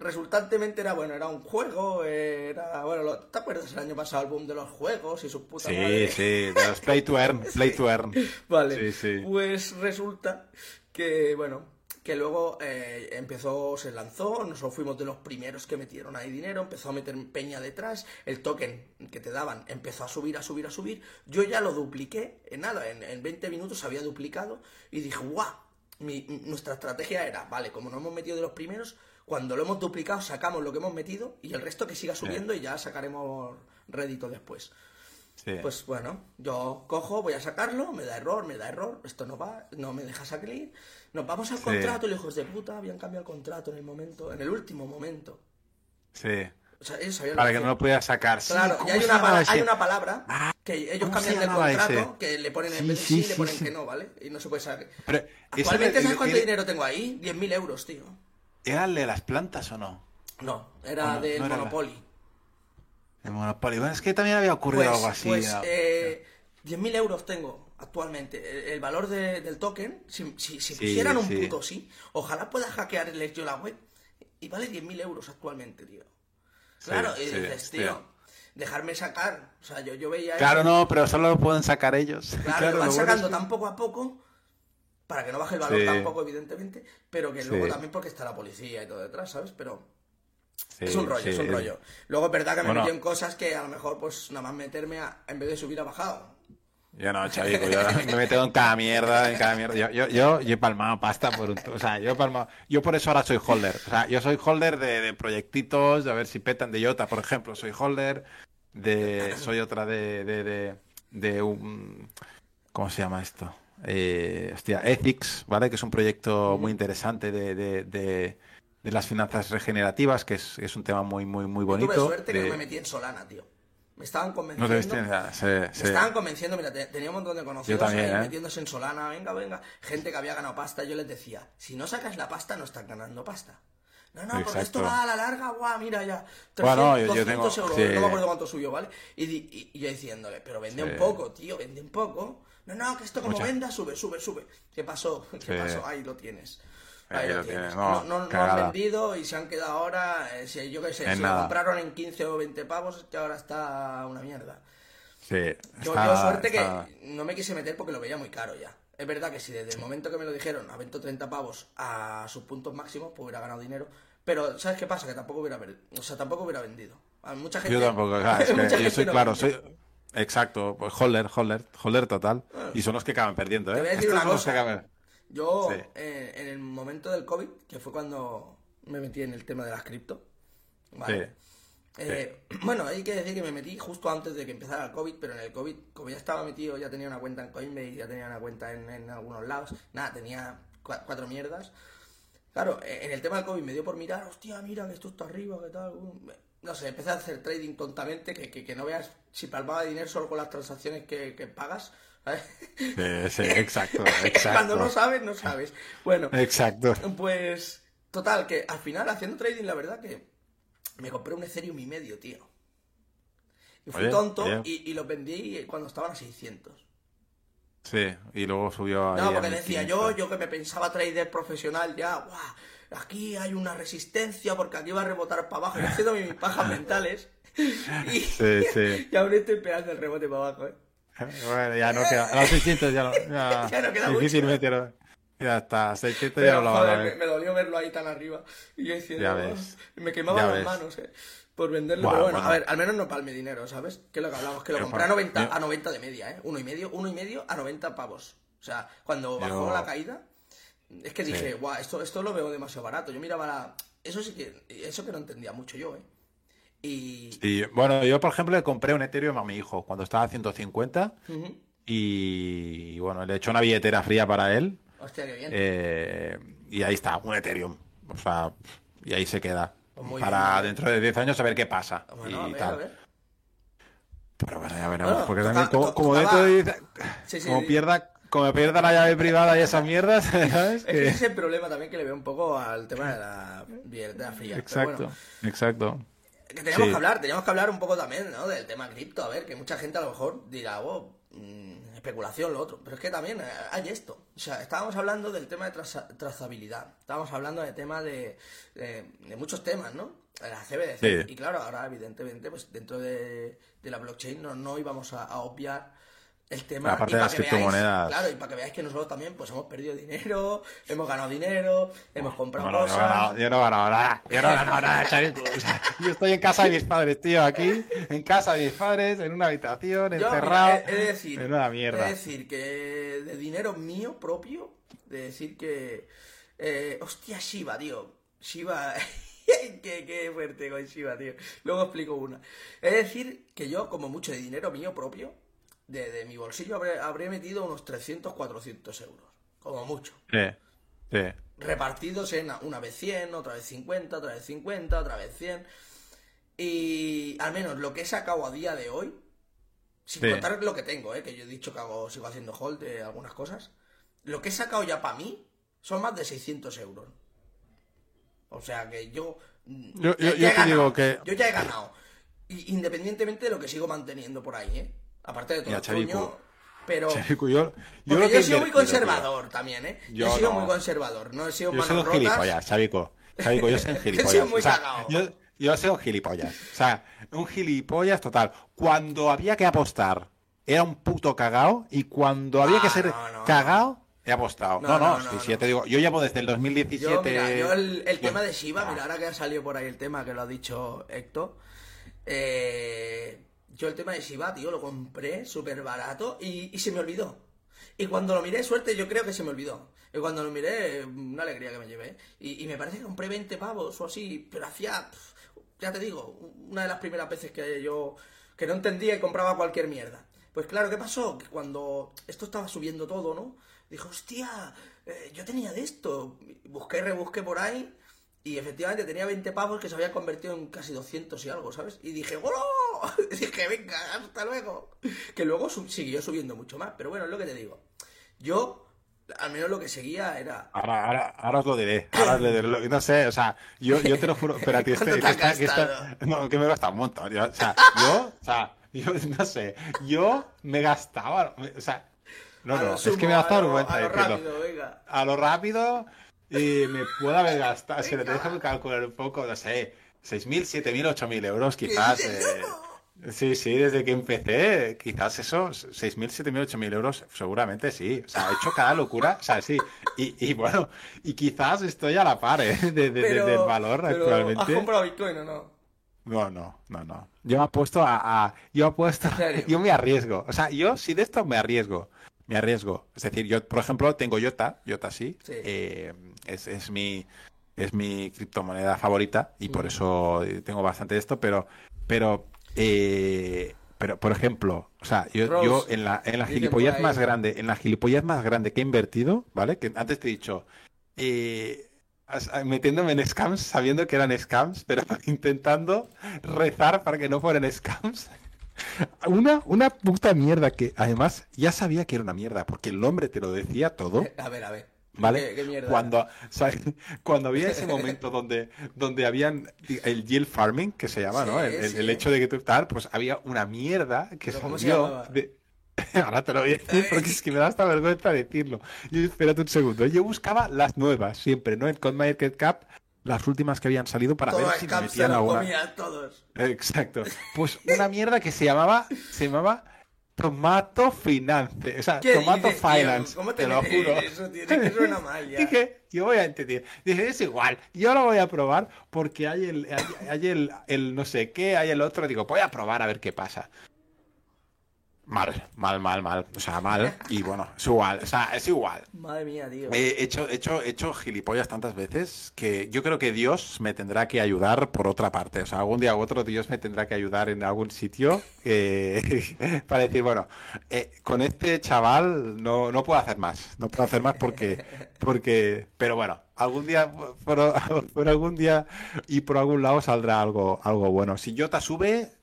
Resultantemente era bueno, era un juego, era bueno, ¿te acuerdas el año pasado el boom de los juegos y sus putas Sí, sí, de los play to earn, play to earn. Vale. Pues resulta que bueno, que luego eh, empezó, se lanzó, nosotros fuimos de los primeros que metieron ahí dinero, empezó a meter peña detrás, el token que te daban empezó a subir, a subir, a subir, yo ya lo dupliqué, en nada, en, 20 minutos había duplicado y dije, guau, nuestra estrategia era, vale, como no hemos metido de los primeros, cuando lo hemos duplicado sacamos lo que hemos metido y el resto que siga subiendo y ya sacaremos rédito después. Pues bueno, yo cojo, voy a sacarlo, me da error, me da error, esto no va, no me deja salir, nos vamos al contrato, los hijos de puta habían cambiado el contrato en el momento, en el último momento. Sí. O sea, ellos Para que no lo pueda sacar. Claro, y hay una, hay una palabra ah, que ellos cambian el contrato, que le ponen en vez de sí, le ponen que no, ¿vale? Y no se puede saber. Pero Actualmente, ¿sabes cuánto dinero tengo ahí? 10.000 euros, tío. ¿Era el de las plantas o no? No, era del Monopoly. El Monopoly. Bueno, es que también había ocurrido pues, algo así. Pues, eh, 10.000 euros tengo actualmente. El, valor del token, si, si, si pusieran un puto sí, ojalá pueda hackear el yo la web y vale 10.000 euros actualmente, tío. Claro, y dices, tío, dejarme sacar. O sea, yo, yo veía. Claro, no, pero solo lo pueden sacar ellos. Claro, lo van sacando tan poco a poco para que no baje el valor tampoco, evidentemente, pero que luego también porque está la policía y todo detrás, ¿sabes? Pero es un rollo, es un rollo. Luego es verdad que me metí en cosas que a lo mejor, pues nada más meterme a, en vez de subir, a bajado. Yo no, chavico, yo me meto en cada mierda, en cada mierda. Yo, yo, yo, he palmado pasta por un... O sea, yo he palmado... Yo por eso ahora soy holder. O sea, yo soy holder de, de proyectitos, de a ver si petan de Jota, por ejemplo. Soy holder de... Soy otra de... de, de, de un... ¿Cómo se llama esto? Eh, hostia, Ethics, ¿vale? Que es un proyecto muy interesante de, de, de, las finanzas regenerativas, que es, es, un tema muy, muy, muy bonito. Yo tuve suerte que no me metí en Solana, tío. Me estaban convenciendo. me estaban convenciendo, mira, tenía un montón de conocidos ahí ¿eh? metiéndose en Solana, venga, venga. Gente que había ganado pasta, yo les decía, si no sacas la pasta, no estás ganando pasta. No, no, porque esto va a la larga, guau, mira ya. 300, bueno, yo, tengo, euros, no me acuerdo cuánto subió, ¿vale? Y, yo diciéndole, pero vende un poco, tío, vende un poco. No, no, que esto como venda, sube, sube, sube. ¿Qué pasó? ¿Qué pasó? Ahí lo tienes. Ahí lo tienes. No, no, no, han vendido y se han quedado ahora, eh, si, yo qué sé, si lo compraron en 15 o 20 pavos, que ahora está una mierda. Sí. Yo, tengo suerte que no me quise meter porque lo veía muy caro ya. Es verdad que si desde el momento que me lo dijeron, a 20 o 30 pavos a sus puntos máximos, pues hubiera ganado dinero. Pero, ¿sabes qué pasa? Que tampoco hubiera, o sea, tampoco hubiera vendido. A mucha gente, yo tampoco, yo soy claro, soy... Exacto, pues holder, holder, holder total. Ah. Y son los que acaban perdiendo, ¿eh? Te voy a decir una cosa. Yo, eh, en el momento del COVID, que fue cuando me metí en el tema de las cripto, ¿vale? Eh, bueno, hay que decir que me metí justo antes de que empezara el COVID, pero en el COVID, como ya estaba metido, ya tenía una cuenta en Coinbase, ya tenía una cuenta en, algunos lados, nada, tenía cuatro mierdas. Claro, eh, en el tema del COVID me dio por mirar, hostia, mira que esto está arriba, que tal. no sé, empecé a hacer trading tontamente, que, que, que no veas si palmaba dinero solo con las transacciones que, que pagas. ¿Sabes? Sí, sí, exacto, exacto. Cuando no sabes, no sabes. Bueno, Exacto. pues total, que al final haciendo trading, la verdad que me compré un Ethereum y medio, tío. Y fui Oye, tonto y, y los vendí cuando estaban a 600. Sí, y luego subió ahí No, a porque decía 1500. yo, yo que me pensaba trader profesional ya, guau, aquí hay una resistencia porque aquí va a rebotar para abajo. Y haciendo mis pajas mentales. Y, Sí, sí. y aún estoy esperando el rebote para abajo, ¿eh? Bueno, ya no queda. A los 600 ya no. Ya, Ya no queda mucho. difícilmente no- Ya está, 600 ya no lo van a joder, me, dolió verlo ahí tan arriba. Y yo diciendo, Ya ves. Me quemaban Ya las ves. manos, ¿eh? Por venderlo. Pero bueno, bueno. a ver, al menos no palme dinero, ¿sabes? Que lo que hablamos, que lo compré a pa- 90, yo- a 90 de media, ¿eh? Uno y medio, uno y medio a 90 pavos. O sea, cuando bajó Yo- la caída, es que dije, guau, esto, esto lo veo demasiado barato. Yo miraba la... Eso sí que, eso que no entendía mucho yo, ¿eh? Y... Bueno, yo por ejemplo le compré un Ethereum a mi hijo cuando estaba a 150 Ujú. y bueno, le he hecho una billetera fría para él Hostia, qué bien. eh, y ahí está, un Ethereum. O sea, y ahí se queda. Pues para bien. dentro de 10 años a ver qué pasa. bueno, a ver, tal. a ver. Pero bueno, ya veremos. Bueno, porque toca- también, como, to- como tocaba- dentro de 10 Sí, sí, como sí. pierda, como pierda la llave privada y esas mierdas, ¿sabes? Es que ese es el problema también que le veo un poco al tema de la billetera fría. Exacto, bueno, exacto. Que teníamos Sí. que hablar, teníamos que hablar un poco también, ¿no? Del tema cripto, a ver, que mucha gente a lo mejor dirá, oh, mm, especulación, lo otro. Pero es que también eh, hay esto. O sea, estábamos hablando del tema de traza- trazabilidad. Estábamos hablando del tema de, de, de muchos temas, ¿no? La CBDC. Sí. Y claro, ahora evidentemente, pues dentro de, de la blockchain no, no íbamos a, a obviar el tema. La parte y de las criptomonedas. Claro, y para que veáis que nosotros también pues hemos perdido dinero, hemos ganado dinero, hemos comprado No, no, yo, cosas. yo no he ganado nada. Yo no he ganado nada. O sea, yo estoy en casa de mis padres, tío, aquí, en casa de mis padres, en una habitación, Yo, encerrado. mira, he, he de decir, en una he mierda. de decir que de dinero mío propio, de decir que. eh, hostia, Shiba, tío. Shiba. qué, qué fuerte con Shiba, tío. Luego explico una. Es decir, que yo, como mucho de dinero mío propio, de, de mi bolsillo habré, habré metido unos 300, 400 euros. Como mucho. Sí, sí. Repartidos en una vez 100, otra vez 50, otra vez 50, otra vez 100. Y al menos lo que he sacado a día de hoy, sin Sí. contar lo que tengo, ¿eh? que yo he dicho que hago, sigo haciendo hold de algunas cosas, lo que he sacado ya para mí son más de 600 euros. O sea que yo... Yo- yo- ya- yo digo ganado. que- Yo ya he ganado. Independientemente de lo que sigo manteniendo por ahí, ¿eh? Aparte de todo Chavico. coño, pero... Yo, yo Porque yo, he sido muy conservador también, ¿eh? Yo, Yo he sido no. muy conservador, no he sido. Yo soy un gilipollas, Chavico. Chavico, yo soy un He gilipollas. sido muy O sea, yo, yo soy un gilipollas. O sea, un gilipollas total. Cuando había que apostar, era un puto cagao. Y cuando había Ah, que ser no, no, cagao, he apostado. No, No, no, no, ya te digo. Yo llevo desde el 2017. Yo, mira, yo el, el tema de Shiba, Ah. mira, ahora que ha salido por ahí el tema que lo ha dicho Héctor, eh, yo el tema de Shiba, tío, lo compré súper barato y, se me olvidó. Y cuando lo miré, suerte, yo creo que se me olvidó. Y cuando lo miré, una alegría que me llevé. Y, me parece que compré 20 pavos o así, pero hacía, ya te digo, una de las primeras veces que yo, que no entendía y compraba cualquier mierda. Pues claro, ¿qué pasó? Que cuando esto estaba subiendo todo, ¿no? Dijo, hostia, eh, yo tenía de esto. Busqué, rebusqué por ahí y efectivamente tenía 20 pavos que se había convertido en casi 200 y algo, ¿sabes? Y dije, ¡Golo! dije, venga, hasta luego. Que luego su- siguió subiendo mucho más, pero bueno, es lo que te digo. Yo, al menos lo que seguía era... Ahora, ahora, ahora os lo diré. Ahora os lo diré. No sé, o sea, yo, yo te lo juro. Espérate, este, ¿Cuánto te que has está- que está- gastado? no, que me gasta un montón. yo, o sea, yo, o sea, yo no sé, yo me gastaba, o sea, no, a no, es sumo, que me gastaba a lo- vergüenza a lo rápido, venga. A lo rápido y me puedo haber gastado, tengo que calcular un poco, no sé, 6.000, 7.000, 8.000 euros quizás. eh, Sí, sí, desde que empecé, quizás eso, 6.000, 7.000, 8.000 euros, seguramente sí. O sea, he hecho cada locura, o sea, sí. Y, y bueno, y quizás estoy a la par, ¿eh? de- de- de- del valor pero, actualmente. ¿Has comprado Bitcoin o no? No, no, no, no. Yo me apuesto a, a- yo apuesto, yo me arriesgo. O sea, yo si de esto me arriesgo, me arriesgo. Es decir, yo, por ejemplo, tengo Yota, Yota sí, Sí. eh, es, es mi es mi criptomoneda favorita y por eso eh, tengo bastante de esto, pero pero eh, pero por ejemplo, o sea, yo, Rose, yo en la en la gilipollez más grande, en la gilipollez más grande que he invertido, ¿vale? Que antes te he dicho, eh, metiéndome en scams sabiendo que eran scams, pero intentando rezar para que no fueran scams. Una, una puta mierda que además ya sabía que era una mierda, porque el hombre te lo decía todo. A ver, a ver. ¿Vale? Cuando, cuando había ese momento donde, donde habían el yield farming, que se llama, ¿no? El, hecho de que tú tal, pues había una mierda que salió de, Ahora te lo voy a decir porque es que me da hasta vergüenza decirlo. Y espérate un segundo. Yo buscaba las nuevas siempre, ¿no? En CoinMarketCap, las últimas que habían salido para ver si me metían alguna. todos. Exacto. Pues una mierda que se llamaba, se llamaba Tomato Finance. O sea, Tomato Finance. ¿Cómo te, lo juro. Eso tiene que suena mal ya. Dije, yo voy a entender. Dije, es igual, yo lo voy a probar porque hay el, hay, el, el no sé qué, hay el otro. Digo, voy a probar a ver qué pasa. Mal, mal, mal, mal. O sea, mal. Y bueno, es igual. O sea, es igual. Madre mía, tío. He hecho, hecho, hecho gilipollas tantas veces que yo creo que Dios me tendrá que ayudar por otra parte. O sea, algún día u otro Dios me tendrá que ayudar en algún sitio eh, para decir, bueno, eh, con este chaval no, no puedo hacer más. No puedo hacer más porque, porque, pero bueno, algún día, por, por algún día y por algún lado saldrá algo, algo bueno. Si Jota sube,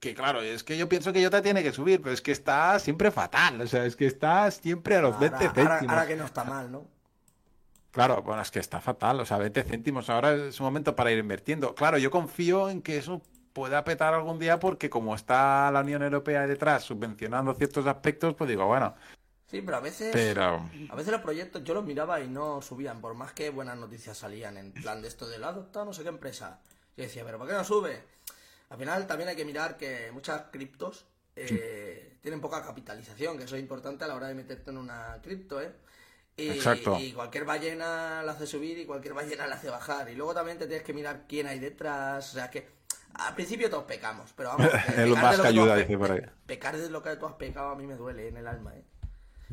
que claro, es que yo pienso que Jota tiene que subir, pero es que está siempre fatal. O sea, es que está siempre a los 20 céntimos. Ahora, que no está mal, ¿no? Claro, bueno, es que está fatal. O sea, 20 céntimos ahora es un momento para ir invirtiendo. Claro, yo confío en que eso pueda petar algún día porque como está la Unión Europea detrás subvencionando ciertos aspectos, pues digo, bueno. Sí, pero a veces, pero... a veces los proyectos yo los miraba y no subían, por más que buenas noticias salían en plan de esto de la adopta no sé qué empresa. Yo decía, pero ¿por qué no sube? Al final también hay que mirar que muchas criptos eh, tienen poca capitalización, que eso es importante a la hora de meterte en una cripto, ¿eh? Y, Exacto. y cualquier ballena la hace subir y cualquier ballena la hace bajar. Y luego también te tienes que mirar quién hay detrás. O sea que al principio todos pecamos, pero vamos. es lo más que ayuda, dice por ahí. Pecar de lo que tú has pecado a mí me duele en el alma, ¿eh?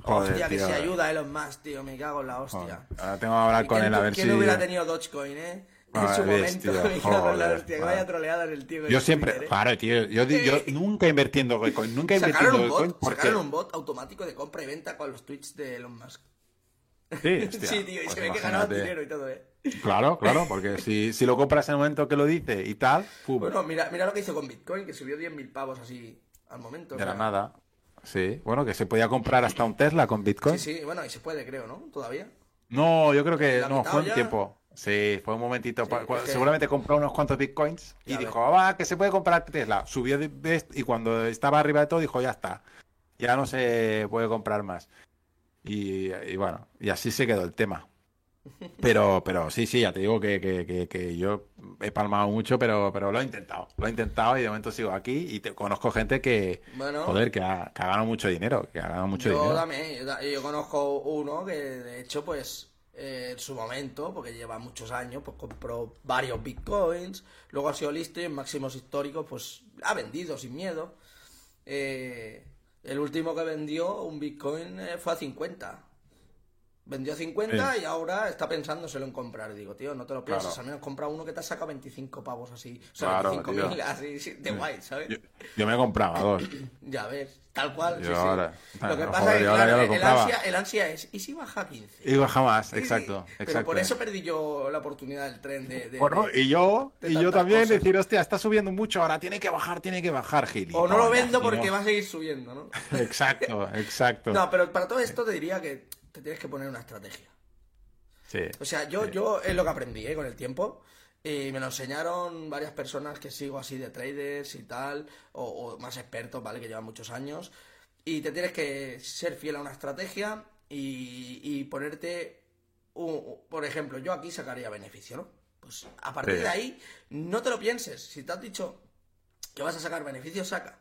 hostia, que se ayuda Elon Musk, tío, me cago en la hostia. Ahora tengo que hablar con él a ver si... ¿Quién hubiera tenido Dogecoin, eh? En su momento. que vaya troleada en el tío. Yo siempre, ¿eh? claro, tío, yo, yo nunca invertí en Dogecoin, nunca invertí en Dogecoin. Porque... Sacaron un bot automático de compra y venta con los tweets de Elon Musk. Sí, hostia, sí, tío, y pues se ve que ganaba dinero y todo, ¿eh? Claro, claro, porque si, si lo compras en el momento que lo dice y tal. Bueno, mira, mira lo que hizo con Bitcoin, que subió 10.000 pavos así al momento. De la nada. Sí, bueno, que se podía comprar hasta un Tesla con Bitcoin. Sí, sí, bueno, y se puede, creo, ¿no? Todavía. No, yo creo que no, fue un tiempo. Sí, fue un momentito. Seguramente compró unos cuantos bitcoins y dijo, ah, va, que se puede comprar Tesla. Subió de, y cuando estaba arriba de todo dijo, ya está. Ya no se puede comprar más. Y, bueno, y así se quedó el tema. Pero, pero sí, sí, ya te digo que, que, que, yo he palmado mucho, pero, pero lo he intentado. Lo he intentado y de momento sigo aquí y te, conozco gente que, joder, que ha, ganado mucho dinero. Que ha ganado mucho yo dinero. También, yo conozco uno que de hecho, pues eh, en su momento, porque lleva muchos años, pues compró varios bitcoins, luego ha sido listo y en máximos históricos, pues ha vendido sin miedo. Eh, el último que vendió un bitcoin eh, fue a 50. Vendió 50 y ahora está pensándoselo en comprar. Digo, tío, no te lo piensas. Al menos compra uno que te saca 25 pavos así. O sea, 25 mil así de guay, ¿sabes? Yo, me he comprado dos. ya ves, tal cual. sí, sí. Lo que pasa es que el, ansia, el, ansia, es, ¿y si baja a 15? Y baja más, exacto. Pero por eso perdí yo la oportunidad del tren de. bueno, y yo, y yo también decir, hostia, está subiendo mucho ahora, tiene que bajar, tiene que bajar, Gili. O no, lo vendo porque va a seguir subiendo, ¿no? exacto, exacto. No, pero para todo esto te diría que te tienes que poner una estrategia. Sí. O sea, yo, yo es lo que aprendí ¿eh? con el tiempo. Y me lo enseñaron varias personas que sigo así de traders y tal, o, más expertos, ¿vale? Que llevan muchos años. Y te tienes que ser fiel a una estrategia y, ponerte, por ejemplo, yo aquí sacaría beneficio, ¿no? Pues a partir de ahí, no te lo pienses. Si te has dicho que vas a sacar beneficio, saca.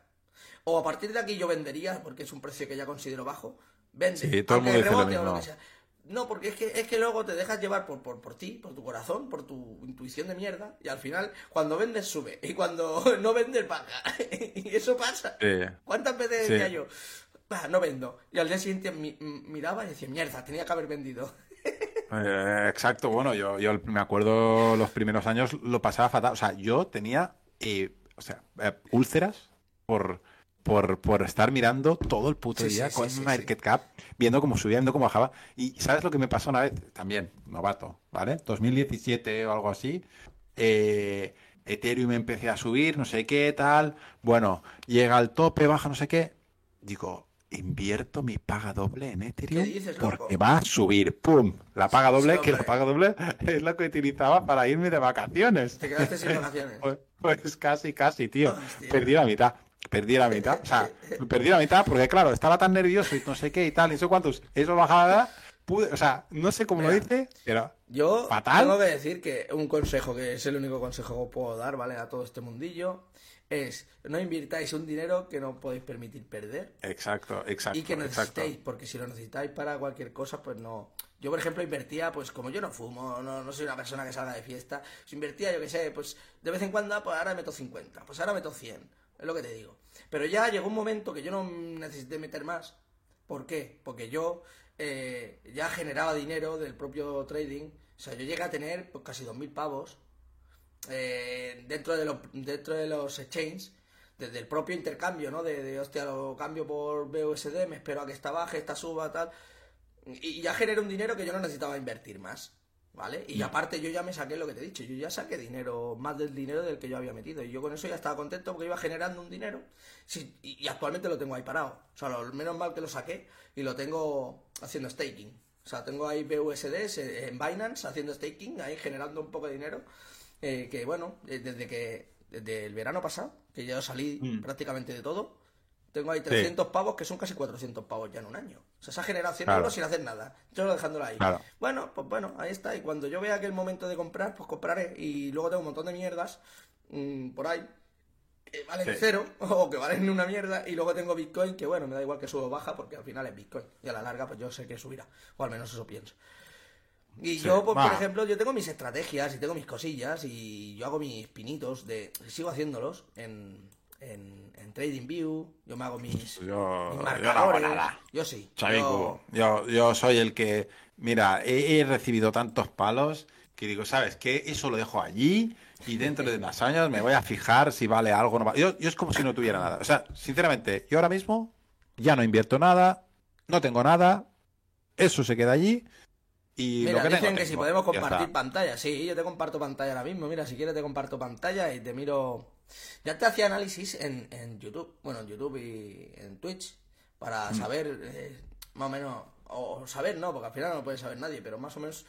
O a partir de aquí yo vendería, porque es un precio que ya considero bajo, vende. Sí, todo el mundo dice lo mismo. No, porque es que, es que luego te dejas llevar por, por, por ti, por tu corazón, por tu intuición de mierda, y al final, cuando vendes, sube, y cuando no vendes, baja. y eso pasa. ¿Cuántas veces decía yo, no vendo? Y al día siguiente miraba y decía, mierda, tenía que haber vendido. Eh, exacto, bueno, yo, yo me acuerdo los primeros años lo pasaba fatal. O sea, yo tenía, eh, o sea, eh, úlceras por por, por estar mirando todo el puto Sí, día sí, con sí, Market Cap, viendo cómo subía, viendo cómo bajaba. Y ¿sabes lo que me pasó una vez? También, novato, ¿vale? 2017 o algo así. eh, Ethereum empecé a subir, no sé qué, tal. Bueno, llega al tope, baja, no sé qué. Digo, invierto mi paga doble en Ethereum ¿Qué dices, porque va a subir. ¡Pum! La paga doble, Sí, que la paga doble es lo que utilizaba para irme de vacaciones. Te quedaste sin vacaciones. Pues, pues casi, casi, tío. Hostia. Perdí la mitad. Perdí la mitad. O sea, perdí la mitad porque, claro, estaba tan nervioso y no sé qué y tal, y no sé cuántos. Eso bajaba, pude, o sea, no sé cómo lo dice, pero Yo Fatal. tengo que decir que un consejo, que es el único consejo que puedo dar, ¿vale? A todo este mundillo, es no invirtáis un dinero que no podéis permitir perder exacto, exacto. y que exacto. necesitéis, porque si lo necesitáis para cualquier cosa, pues no. Yo, por ejemplo, invertía, pues como yo no fumo, no, no soy una persona que salga de fiesta, si invertía, yo que sé, pues de vez en cuando, pues ahora meto 50, pues ahora meto 100, es lo que te digo. Pero ya llegó un momento que yo no necesité meter más. ¿Por qué? Porque yo eh, ya generaba dinero del propio trading, o sea, yo llegué a tener pues, casi 2.000 pavos eh, dentro, de los, dentro de los exchanges, desde el propio intercambio, ¿no? De, de, hostia, lo cambio por BUSD, me espero a que esta baje, esta suba, tal. Y, y ya generé un dinero que yo no necesitaba invertir más, ¿vale? Y aparte yo ya me saqué lo que te he dicho, yo ya saqué dinero, más del dinero del que yo había metido. Y yo con eso ya estaba contento porque iba generando un dinero. Sí, y, y actualmente lo tengo ahí parado. O sea, lo menos mal que lo saqué y lo tengo haciendo staking. O sea, tengo ahí BUSDs en Binance haciendo staking, ahí generando un poco de dinero. Eh, que bueno, eh, desde que desde el verano pasado, que ya salí Mm. prácticamente de todo, tengo ahí 300 pavos que son casi 400 pavos ya en un año. O sea, se ha generado 100 Claro. sin hacer nada. Yo dejándolo ahí. Claro. Bueno, pues bueno, ahí está. Y cuando yo vea que el momento de comprar, pues compraré. Y luego tengo un montón de mierdas mm, por ahí que valen Sí. cero o que valen una mierda. Y luego tengo Bitcoin, que bueno, me da igual que suba o baja porque al final es Bitcoin. Y a la larga, pues yo sé que subirá. O al menos eso pienso. Y Sí, yo, pues, por ejemplo, yo tengo mis estrategias y tengo mis cosillas y yo hago mis pinitos de... Sigo haciéndolos en, en, en TradingView, yo me hago mis, Yo, mis yo no hago marcadores. nada. Yo sí. Yo-. Yo, yo soy el que, mira, he, he recibido tantos palos que digo, ¿sabes qué? Eso lo dejo allí y dentro de unos años me voy a fijar si vale algo o no vale. Yo, yo es como si no tuviera nada. O sea, sinceramente, yo ahora mismo ya no invierto nada, no tengo nada, eso se queda allí y Mira, lo que dicen tengo, que si podemos compartir pantalla. Sí, yo te comparto pantalla ahora mismo. Mira, si quieres te comparto pantalla y te miro... Ya te hacía análisis en, en YouTube, bueno, en YouTube y en Twitch, para Mm. saber eh, más o menos, o, saber no, porque al final no lo puede saber nadie, pero más o menos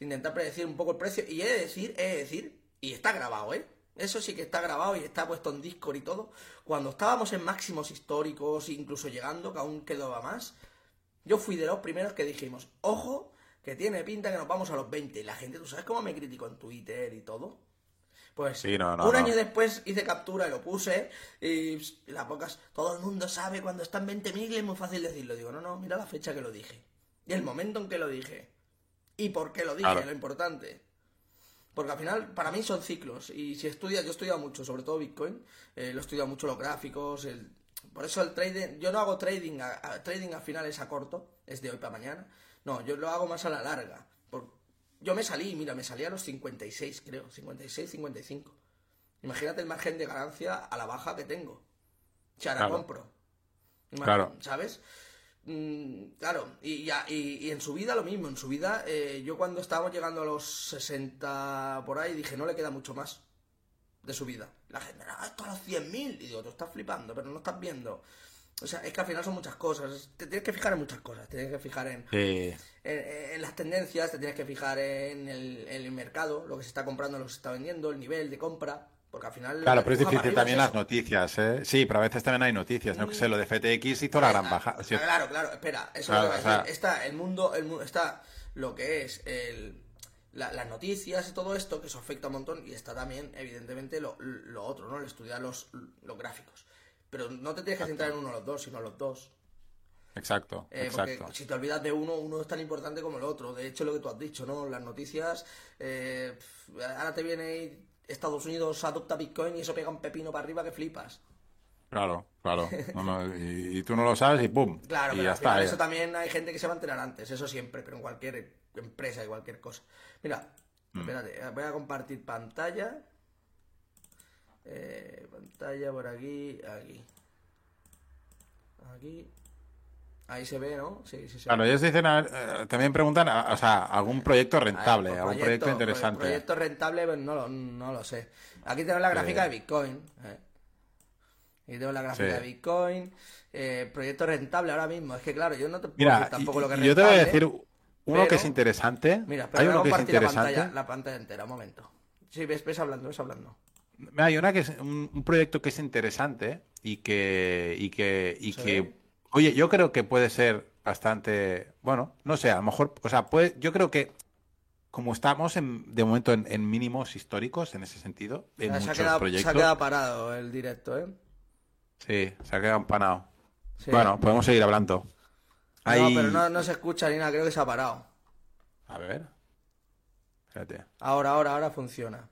intentar predecir un poco el precio. Y he de decir, he de decir, y está grabado, ¿eh? Eso sí que está grabado y está puesto en Discord y todo. Cuando estábamos en máximos históricos, incluso llegando, que aún quedaba más, yo fui de los primeros que dijimos, ojo, que tiene pinta que nos vamos a los 20. Y la gente, ¿tú sabes cómo me criticó en Twitter y todo? Pues Sí, no, no, un no. año después hice captura y lo puse y las pocas, todo el mundo sabe cuando está en 20.000 es muy fácil decirlo. Digo, no, no, mira la fecha que lo dije. Y el momento en que lo dije. Y por qué lo dije, Claro. lo importante. Porque al final, para mí son ciclos. Y si estudias, yo he estudiado mucho, sobre todo Bitcoin. eh, lo he estudiado mucho los gráficos. El... Por eso el trading, yo no hago trading, a, a- trading al final es a corto, es de hoy para mañana. No, yo lo hago más a la larga. Yo me salí, mira, me salí a los 56, creo, 56, 55. Imagínate el margen de ganancia a la baja que tengo. Si ahora Claro. compro. Imag- Claro. ¿Sabes? Mm, claro, y, ya- y, y en su vida lo mismo. En su vida, eh, yo cuando estábamos llegando a los 60 por ahí, dije, no le queda mucho más de su vida. La gente, no, esto a los 100.000. Y digo, tú estás flipando, pero no estás viendo. O sea, es que al final son muchas cosas. Te tienes que fijar en muchas cosas. Te tienes que fijar en, Sí. en, en las tendencias, te tienes que fijar en el, en el mercado, lo que se está comprando, lo que se está vendiendo, el nivel de compra. Porque al final. Claro, pero es difícil también es las noticias, ¿eh? Sí, pero a veces también hay noticias, no que sé, lo de FTX hizo la gran baja. ah, Sí, Claro, claro, espera, eso Claro, es. Está el mundo, el mundo, está lo que es el, la- las noticias y todo esto, que eso afecta un montón, y está también, evidentemente, lo, lo otro, ¿no? El estudiar los, los gráficos. Pero no te tienes que centrar en uno o los dos, sino en los dos. Exacto, Eh, exacto. Porque si te olvidas de uno, uno es tan importante como el otro. De hecho, lo que tú has dicho, ¿no? Las noticias, eh, ahora te viene y Estados Unidos adopta Bitcoin y eso pega un pepino para arriba que flipas. Claro, claro. No, no, y, y tú no lo sabes y ¡pum! Claro, y pero ya está. eso también hay gente que se va a enterar antes, eso siempre, pero en cualquier empresa y cualquier cosa. Mira, Mm. espérate, voy a compartir pantalla. Eh, pantalla por aquí, aquí. Aquí. Ahí se ve, ¿no? Sí, sí, sí. Claro, ellos dicen, eh, también preguntan, o sea, algún proyecto rentable, algún proyecto, interesante. Proyecto rentable, pues no lo, no lo sé. Aquí tenemos la gráfica de Bitcoin. ¿eh? Aquí tengo la gráfica de Bitcoin. Eh, proyecto rentable ahora mismo. Es que claro, yo no te puedo decir tampoco lo que es Yo te voy a decir uno que es interesante. Mira, hay uno que es interesante. La pantalla, la pantalla entera, un momento. Sí, ves, ves hablando, ves hablando. Hay una que es un, proyecto que es interesante y que y que y que oye, yo creo que puede ser bastante, bueno, no sé, a lo mejor, o sea, puede, yo creo que como estamos en, de momento en, mínimos históricos en ese sentido, en muchos se ha quedado, proyectos. Se ha quedado parado el directo, ¿eh? Sí, se ha quedado empanado. Bueno, podemos seguir hablando. No, pero no, no se escucha ni nada, creo que se ha parado. A ver. Espérate. Ahora, ahora, ahora funciona.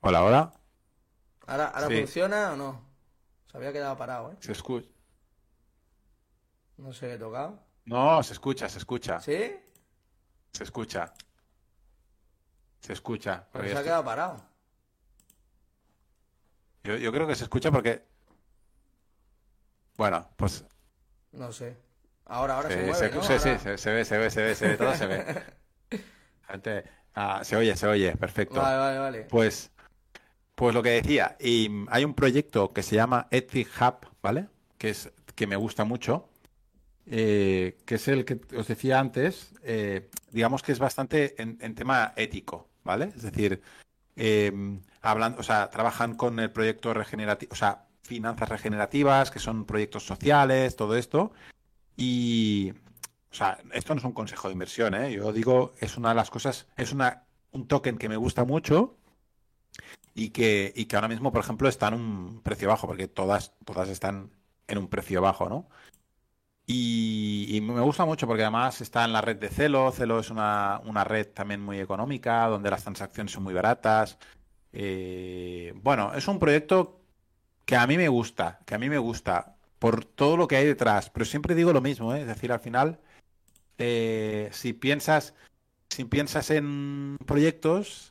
Hola, hola. ¿Ahora, ahora funciona o no? Se había quedado parado, ¿eh? Se escucha. No sé qué he tocado. No, se escucha, se escucha. ¿Sí? Se escucha. Se escucha. Pero se ha quedado parado. Yo, yo creo que se escucha porque. Bueno, pues. No sé. Ahora, ahora se, mueve, se, ¿no? sí, sí, se, se, ve, se ve, se ve, se ve, todo se ve. Gente, ah, se oye, se oye, perfecto. Vale, vale, vale. Pues, pues lo que decía, y hay un proyecto que se llama Ethic Hub, ¿vale? Que es que me gusta mucho, eh, que es el que os decía antes, eh, digamos que es bastante en, tema ético, ¿vale? Es decir, eh, hablan, o sea, trabajan con el proyecto regenerativo, o sea, finanzas regenerativas, que son proyectos sociales, todo esto. Y, o sea, esto no es un consejo de inversión, ¿eh? Yo digo, es una de las cosas, es una, un token que me gusta mucho y que, y que ahora mismo, por ejemplo, está en un precio bajo, porque todas, todas están en un precio bajo, ¿no? Y, me gusta mucho porque además está en la red de Celo. Celo es una, una red también muy económica, donde las transacciones son muy baratas. Eh, bueno, es un proyecto que a mí me gusta, que a mí me gusta por todo lo que hay detrás. Pero siempre digo lo mismo, ¿eh? es decir, al final, eh, si piensas, si piensas en proyectos,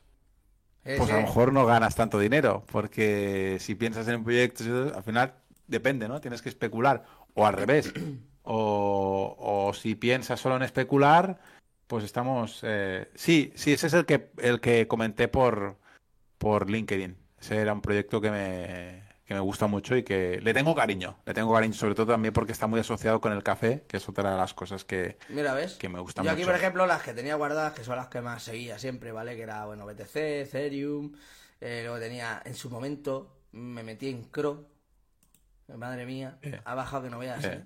pues a lo mejor no ganas tanto dinero, porque si piensas en proyectos, al final depende, ¿no? Tienes que especular. O al revés. O, o si piensas solo en especular, pues estamos. Eh... Sí, sí, ese es el que el que comenté por, por LinkedIn. Ese era un proyecto que me, que me gusta mucho y que le tengo cariño. Le tengo cariño, sobre todo también porque está muy asociado con el café, que es otra de las cosas que, Mira, ¿ves? que me gusta Yo mucho. aquí, por ejemplo, las que tenía guardadas, que son las que más seguía siempre, ¿vale? Que era, bueno, BTC, Ethereum. Eh, luego tenía, en su momento, me metí en Cro. Madre mía, Eh. ha bajado que no veas. Eh. ¿eh?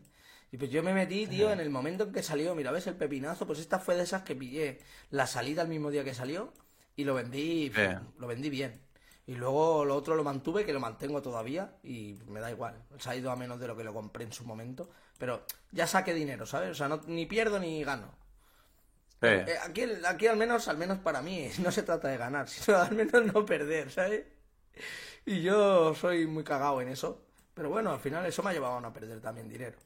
Y pues yo me metí, tío, en el momento en que salió, mira, ¿ves el pepinazo? Pues esta fue de esas que pillé la salida el mismo día que salió y lo vendí, Eh. lo vendí bien. Y luego lo otro lo mantuve, que lo mantengo todavía y me da igual. Se ha ido a menos de lo que lo compré en su momento. Pero ya saqué dinero, ¿sabes? O sea, no, ni pierdo ni gano. Sí. Eh, aquí, aquí al menos, al menos para mí, no se trata de ganar, sino al menos no perder, ¿sabes? Y yo soy muy cagado en eso. Pero bueno, al final eso me ha llevado a no perder también dinero.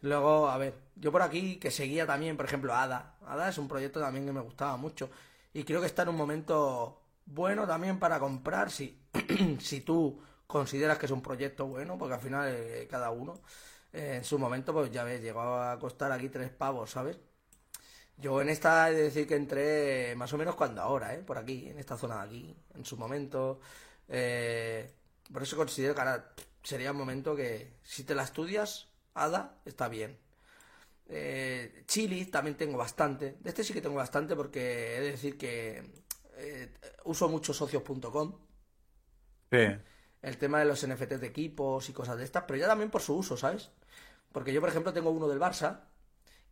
Luego, a ver, yo por aquí que seguía también, por ejemplo, Ada. Ada es un proyecto también que me gustaba mucho. Y creo que está en un momento bueno también para comprar si, si tú consideras que es un proyecto bueno, porque al final eh, cada uno eh, en su momento, pues ya ves, llegó a costar aquí tres pavos, ¿sabes? Yo en esta he de decir que entré más o menos cuando ahora, ¿eh? Por aquí, en esta zona de aquí, en su momento. Eh, por eso considero que ahora sería un momento que si te la estudias, Ada, está bien. Eh, Chili también tengo bastante. De este sí que tengo bastante porque he de decir que eh, uso mucho socios.com. Sí. El tema de los NFTs de equipos y cosas de estas, pero ya también por su uso, ¿sabes? Porque yo, por ejemplo, tengo uno del Barça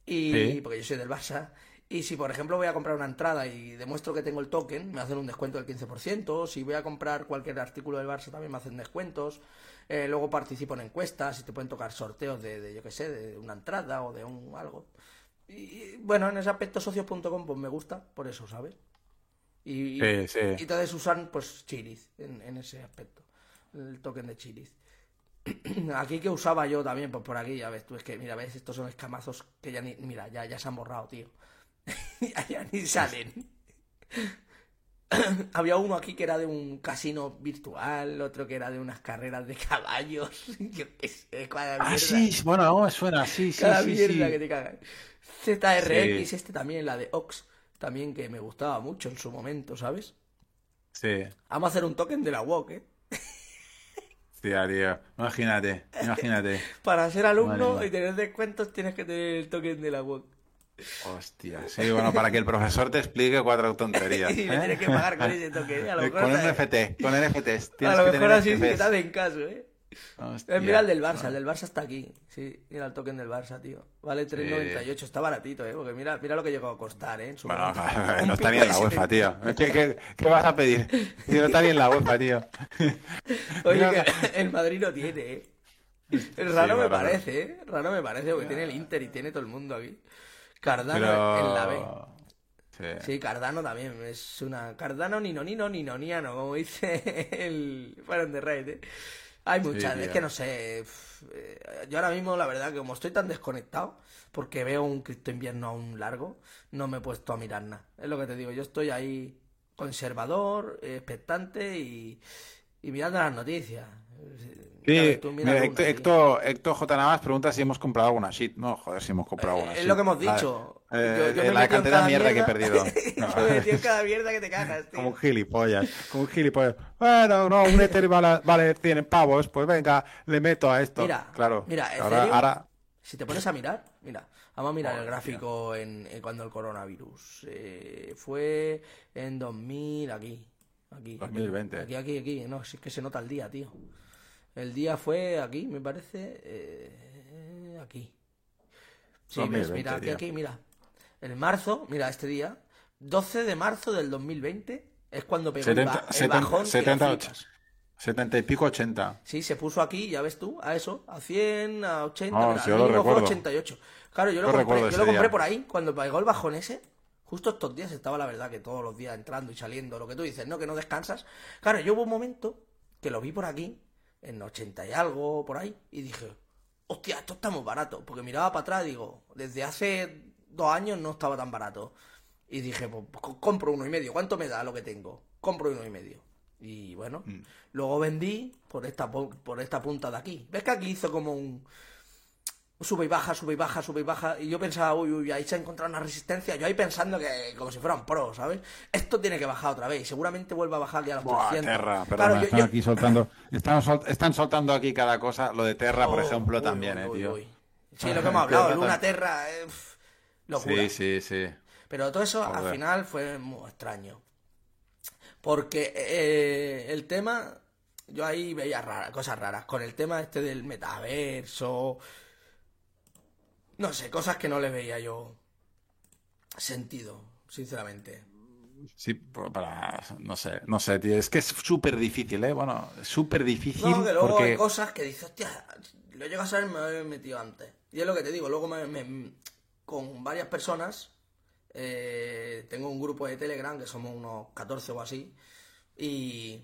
y Sí. porque yo soy del Barça y si por ejemplo voy a comprar una entrada y demuestro que tengo el token, me hacen un descuento del 15%, si voy a comprar cualquier artículo del Barça también me hacen descuentos, Eh, luego participo en encuestas y te pueden tocar sorteos de, de, yo qué sé, de una entrada o de un algo. Y bueno, en ese aspecto socios.com pues me gusta, por eso, ¿sabes? Y, Sí, sí. y entonces usan pues Chiliz en, en ese aspecto, el token de Chiliz. Aquí que usaba yo también, pues por aquí, ya ves tú, es que mira, ves, estos son escamazos que ya ni, mira, ya, ya se han borrado, tío. ya, ya ni salen. había uno aquí que era de un casino virtual, otro que era de unas carreras de caballos. Yo qué sé, cada Ah, mierda. sí, bueno, no suena, sí, sí, cada sí, mierda sí. que te cagas. ZRX, este también, la de Ox, también que me gustaba mucho en su momento, ¿sabes? Sí, Vamos a hacer un token de la WOC, ¿eh? tía, tío. Imagínate, imagínate. Para ser alumno y tener descuentos tienes que tener el token de la WOC. Hostia, sí, bueno, para que el profesor te explique cuatro tonterías. Y me ¿eh? tienes que pagar con ese token. ¿eh? A lo mejor, Con hasta- NFT, con NFTs. a lo mejor así NFTs. te hacen caso, ¿eh? Hostia. Eh, mira el del Barça, el del Barça está aquí. Sí, mira el token del Barça, tío. Vale Sí. 3.98, está baratito, ¿eh? Porque mira, mira lo que llegó a costar, ¿eh? En su Bueno, momento. no está ni en la de UEFA, 70. tío. ¿Qué, qué, qué vas a pedir? Si no está ni en la UEFA, tío. Oye, que el Madrid no tiene, ¿eh? Raro Sí, me parece, ¿eh? Raro me parece, porque tiene el Inter y tiene todo el mundo aquí. Cardano Pero... en la B. Sí. Sí, Cardano también. Es una. Cardano, nino, nino, ninoniano, como dice el Fire the Raid, ¿eh? Hay muchas, es tío. que no sé. eh, Yo ahora mismo, la verdad, que como estoy tan desconectado, porque veo un cripto invierno aún largo, no me he puesto a mirar nada. Es lo que te digo, yo estoy ahí conservador, eh, expectante y, y mirando las noticias. Sí, Mira, tú Héctor, sí. Héctor, Héctor J. Navas pregunta si hemos comprado alguna shit. No, joder, si hemos comprado alguna Eh, Es shit. lo que hemos dicho. Eh, Yo- yo me he la cantidad de mierda que he perdido. No. yo me he metido en cada mierda que te cagas, tío. Como un gilipollas, como un gilipollas. Bueno, no, un Ether vale, vale 100 pavos, pues venga, le meto a esto. Mira, claro. mira, ahora, Ethereum- ahora, Si te pones a mirar, mira, vamos a mirar el gráfico en, en cuando el coronavirus. eh, fue en 2000, aquí. Aquí. 2020. Aquí, aquí, aquí. No, si es que se nota el día, tío. El día fue aquí, me parece. eh, aquí. Sí, ves, 2020, mira, aquí, aquí, mira. En marzo, mira, este día, 12 de marzo del 2020, es cuando pegó el, 70, ba- el 70, bajón. que 70, lo flipas. 70 y pico, 80. Sí, se puso aquí, ya ves tú, a eso, a 100, a 80, Ah, mira, sí, al yo lo mínimo fue recuerdo. 88. Claro, yo lo Yo compré, yo lo compré por ahí, cuando pegó el bajón ese, justo estos días estaba la verdad que todos los días entrando y saliendo, lo que tú dices, ¿no? Que no descansas. Claro, yo hubo un momento que lo vi por aquí, en 80 y algo, por ahí, y dije, hostia, esto está muy barato, porque miraba para atrás digo, desde hace dos años no estaba tan barato. Y dije, pues co- compro uno y medio, ¿cuánto me da lo que tengo? Compro uno y medio. Y bueno, Mm. luego vendí por esta, por esta punta de aquí. ¿Ves que aquí hizo como un sube y baja, sube y baja, sube y baja? Y yo pensaba, uy, uy, ahí se ha encontrado una resistencia. Yo ahí pensando que como si fuera un pro, ¿sabes? Esto tiene que bajar otra vez y seguramente vuelva a bajar ya a los Buah, 300. Terra, perdona, Claro, yo- están yo- aquí soltando, están, sol- están soltando aquí cada cosa. Lo de Terra, por Oh, ejemplo, uy, también, uy, eh, uy, tío. Sí, lo que hemos hablado. Luna Terra, eh, locura. Sí, sí, sí. Pero todo eso al final fue muy extraño. Porque eh, el tema, yo ahí veía rara- cosas raras. Con el tema este del metaverso. No sé, cosas que no le veía yo sentido, sinceramente. Sí, para, no sé, no sé, tío. Es que es súper difícil, ¿eh? Bueno, súper difícil No, que luego porque... hay cosas que dices, hostia, lo llegas a saber, me había metido antes. Y es lo que te digo, luego me, me- con varias personas, eh, tengo un grupo de Telegram, que somos unos 14 o así, y,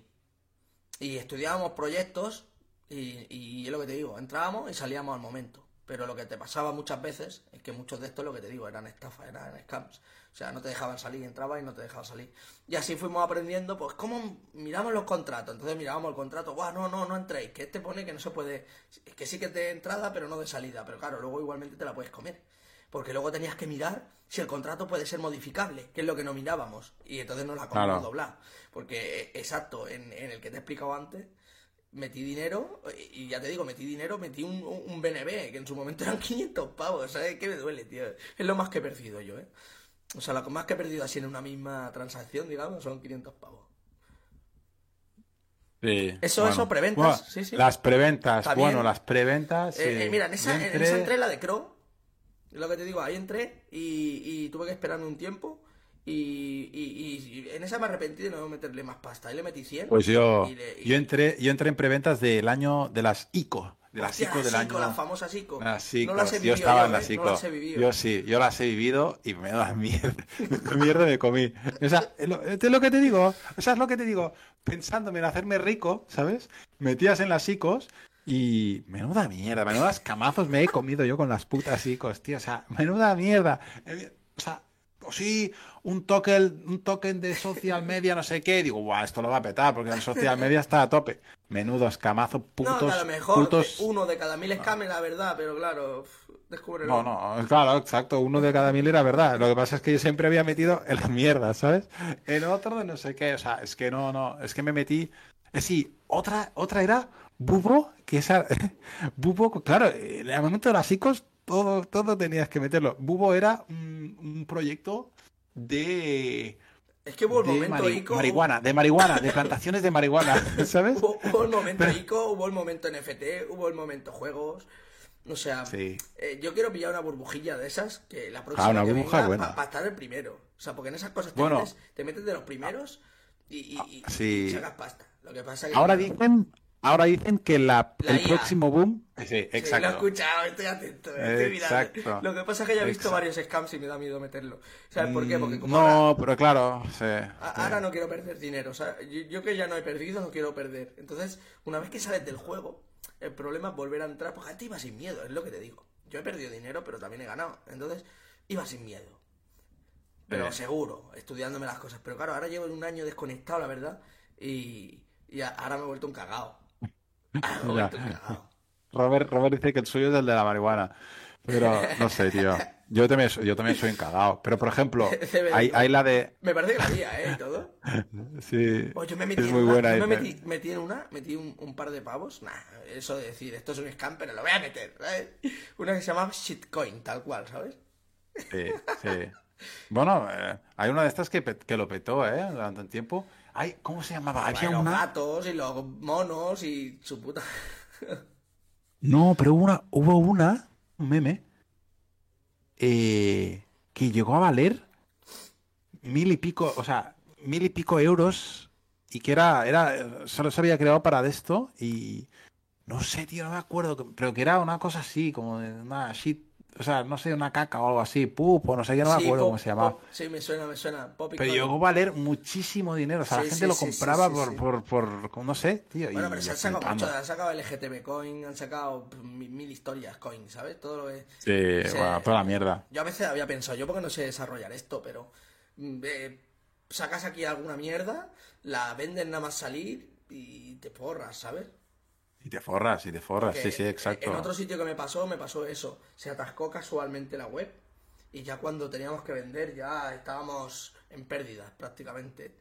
y estudiábamos proyectos, y, y es lo que te digo, entrábamos y salíamos al momento. Pero lo que te pasaba muchas veces es que muchos de estos, lo que te digo, eran estafas, eran scams. O sea, no te dejaban salir, entrabas y no te dejaban salir. Y así fuimos aprendiendo, pues, cómo miramos los contratos. Entonces mirábamos el contrato, Buah, no, no, no entréis, que este pone que no se puede, que sí que es de entrada, pero no de salida. Pero claro, luego igualmente te la puedes comer. Porque luego tenías que mirar si el contrato puede ser modificable, que es lo que no mirábamos. Y entonces nos la comimos Claro. doblar. Porque, eh, exacto, en, en el que te he explicado antes, metí dinero, y ya te digo, metí dinero, metí un, un BNB, que en su momento eran 500 pavos, ¿sabes? Que me duele, tío. Es lo más que he perdido yo, ¿eh? O sea, lo más que he perdido así en una misma transacción, digamos, son 500 pavos. Sí, Eso, eso, preventas, sí, sí. Las preventas, También. bueno, las preventas. Eh, eh, mira, en esa, Yo en esa entré la de Crow, lo que te digo, ahí entré y, y tuve que esperarme un tiempo. Y, y- y en esa me arrepentí de no meterle más pasta. Ahí le metí 100. Pues yo, y le- y- yo entré, yo entré en preventas del año de las ICO, de las ICO del ICO, año. las famosas ICO. Las no ICOs. las he yo vivido estaba yo, en las ¿eh? ICO. No las he vivido. Yo sí, yo las he vivido y me da mierda. mierda me comí. O sea, es lo, es lo que te digo. O sea, es lo que te digo. Pensándome en hacerme rico, ¿sabes? Metías en las ICOs y menuda mierda, menudas camazos me he comido yo con las putas ICOs, tío. O sea, menuda mierda. Eh, O sea, o sí, un token, un token de social media, no sé qué. digo, guau, esto lo va a petar porque el social media está a tope. Menudo escamazo, putos, no, a lo mejor putos... uno de cada mil escames, la verdad, pero claro, descúbrelo. No, no, claro, exacto, uno de cada mil era verdad. Lo que pasa es que yo siempre había metido en la mierda, ¿sabes? En otro de no sé qué, o sea, es que no, no, es que me metí... Es sí, otra, otra era Bubo, que esa... Bubo, claro, en el momento de las ICOs todo, todo tenías que meterlo. Bubo era un, un proyecto de... Es que hubo el momento mari- ICO. marihuana, de marihuana, de plantaciones de marihuana, ¿sabes? Hubo, hubo el momento ICO, hubo el momento NFT, hubo el momento juegos. O sea, Sí. eh, yo quiero pillar una burbujilla de esas que la próxima una que burbuja venga para estar el primero. O sea, porque en esas cosas te, Bueno. metes, te metes de los primeros y, y, y- sí. y sacas pasta. Lo que pasa que Ahora dicen, ahora dicen que la, La el IA. próximo boom... Sí, Sí, lo he exacto. escuchado, estoy atento, estoy mirando. Exacto. Lo que pasa es que ya he visto Exacto. varios scams y me da miedo meterlo. ¿Sabes por qué? Porque como ahora- No, pero claro, sí, A- sí. Ahora no quiero perder dinero, o sea, yo, yo que ya no he perdido, no quiero perder. Entonces, una vez que sales del juego, el problema es volver a entrar, porque antes iba sin miedo, es lo que te digo. Yo he perdido dinero, pero también he ganado. Entonces, iba sin miedo. Pero Eh. seguro, estudiándome las cosas. Pero claro, ahora llevo un año desconectado, la verdad, y, y a- ahora me he vuelto un cagao. Robert, Robert dice que el suyo es el de la marihuana. Pero no sé, tío. Yo también, soy- yo también soy encagado. Pero, por ejemplo, hay, hay la de... Me parece que la había, ¿eh? Y todo. Sí, Pues yo me metí es en muy una, buena. yo me metí, metí en una, metí un, un par de pavos. Nah, eso de decir, esto es un scam, pero lo voy a meter, ¿sabes? Una que se llama shitcoin, tal cual, ¿sabes? Sí, sí. Bueno, eh, hay una de estas que, que lo petó, ¿eh? Durante un tiempo. Ay, ¿cómo se llamaba? Había Bueno, los una... gatos y los monos y su puta. No, pero hubo una, hubo una, un meme, eh, que llegó a valer mil y pico, o sea, mil y pico euros y que era, era, solo se había creado para de esto y no sé, tío, no me acuerdo, pero que era una cosa así, como de una shit, o sea, no sé, una caca o algo así, pupo, no sé, yo no me acuerdo pop- cómo se llamaba. pop- sí, me suena, me suena. Pop y Pero llegó a valer muchísimo dinero, o sea, Sí, la gente sí, lo compraba sí, por, sí. por, por, no sé, tío. Bueno, y pero se han sacado mucho, han sacado LGTB coin, han sacado mil, mil historias coin, ¿sabes? Todo lo que. Sí, bueno, toda la mierda. Yo a veces había pensado, yo porque no sé desarrollar esto, pero mm, eh, sacas aquí alguna mierda, la vendes nada más salir y te porras, ¿sabes? Y te forras, y te forras, sí, sí, exacto. En otro sitio que me pasó, me pasó eso. Se atascó casualmente la web y ya cuando teníamos que vender ya estábamos en pérdidas prácticamente.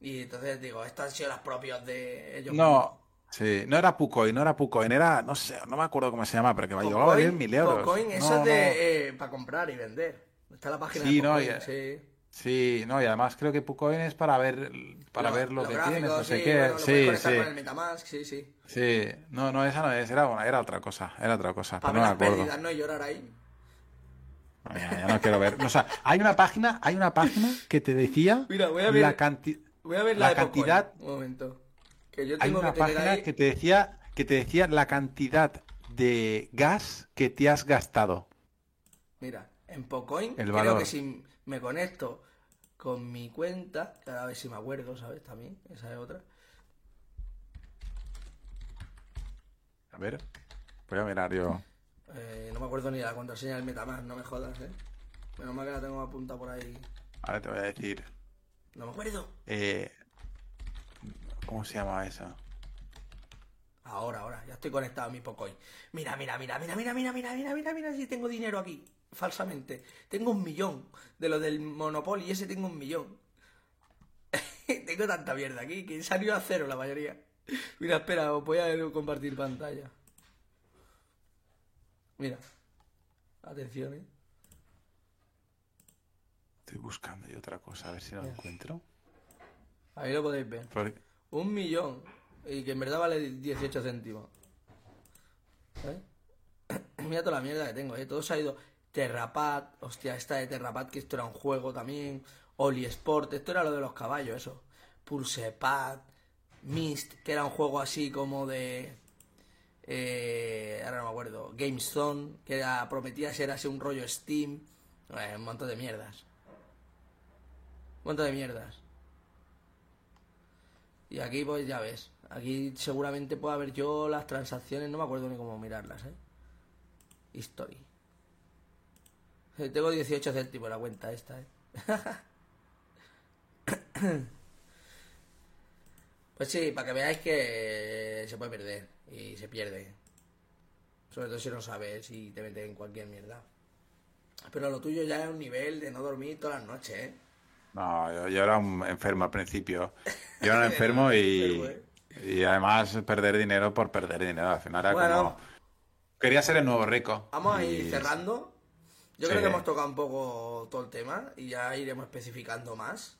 Y entonces digo, estas han sido las propias de ellos. No, sí, no era Pucoin, no era Pucoin, era, no sé, no me acuerdo cómo se llama, pero que me llegó a valer mil euros. Popcoin, eso No, es de para comprar y vender. Está la página Sí, de no, Popcoin, ya- sí. Sí, no, y además creo que Pucoin es para ver, para Lo- ver lo que gráficos, tienes, no sé qué. bueno, Sí, sí, con el Metamask, sí, sí. sí. No, no, esa no es, era, una, era otra cosa, era otra cosa, pero no me acuerdo. pérdidas, no llorar ahí. Ya, ya no quiero ver. O sea, hay una página, hay una página que te decía Mira, voy a ver- la cantidad. Voy a ver La cantidad- Un momento. Que yo Hay tengo una que página ahí- que te decía, que te decía la cantidad de gas que te has gastado. Mira, en Pocoin El creo valor. que si me conecto con mi cuenta, a ver si me acuerdo, ¿sabes? También, esa es otra. A ver, voy a mirar yo. Eh, no me acuerdo ni la contraseña del Metamask, no me jodas, ¿eh? Menos mal que la tengo apuntada por ahí. Ahora te voy a decir. No me acuerdo. eh, ¿Cómo se llama esa? Ahora, ahora, ya estoy conectado a mi Pocoin. Mira, mira, mira, mira, mira, mira, mira, mira, mira, mira si tengo dinero aquí. Falsamente. Tengo un millón. De lo del Monopoly, ese tengo un millón. tengo tanta mierda aquí que salió a cero la mayoría. Mira, espera, os voy a compartir pantalla. Mira. Atención, eh. Estoy buscando yo otra cosa, a ver si lo encuentro. Ahí lo podéis ver. Porque- Un millón. Y que en verdad vale 18 céntimos. ¿Eh? Mira toda la mierda que tengo, ¿eh? Todo se ha ido. Terrapat, hostia, esta de Terrapat, que esto era un juego también. Oli Sport, esto era lo de los caballos, eso. Pulsepad, Mist, que era un juego así como de. Eh, ahora no me acuerdo. GameZone, que prometía ser así un rollo Steam. Eh, un montón de mierdas. Un montón de mierdas. Y aquí pues ya ves. Aquí seguramente puede haber yo las transacciones, no me acuerdo ni cómo mirarlas, ¿eh? History. Eh, Tengo 18 céntimos en la cuenta esta, ¿eh? Pues sí, para que veáis que se puede perder y se pierde. Sobre todo si no sabes y te metes en cualquier mierda. Pero lo tuyo ya es un nivel de no dormir todas las noches, ¿eh? No, yo, yo era un enfermo al principio. Yo era un enfermo y, Enfermo, ¿eh? y además perder dinero por perder dinero. Al final era Bueno. como... Quería ser el nuevo rico. Vamos a ir Y- cerrando. Yo Sí. creo que hemos tocado un poco todo el tema y ya iremos especificando más.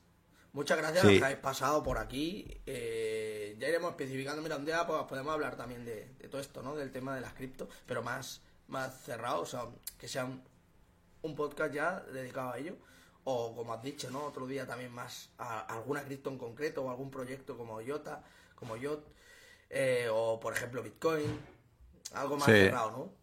Muchas gracias a Sí. los que habéis pasado por aquí. Eh, ya iremos especificando. Mira, un día pues, podemos hablar también de, de todo esto, ¿no? Del tema de las cripto, pero más, más cerrado, o sea, que sea un, un podcast ya dedicado a ello. O como has dicho, ¿no? Otro día también más a, a alguna cripto en concreto o algún proyecto como IOTA, como IOT, eh, o por ejemplo Bitcoin. Algo más Sí. cerrado, ¿no?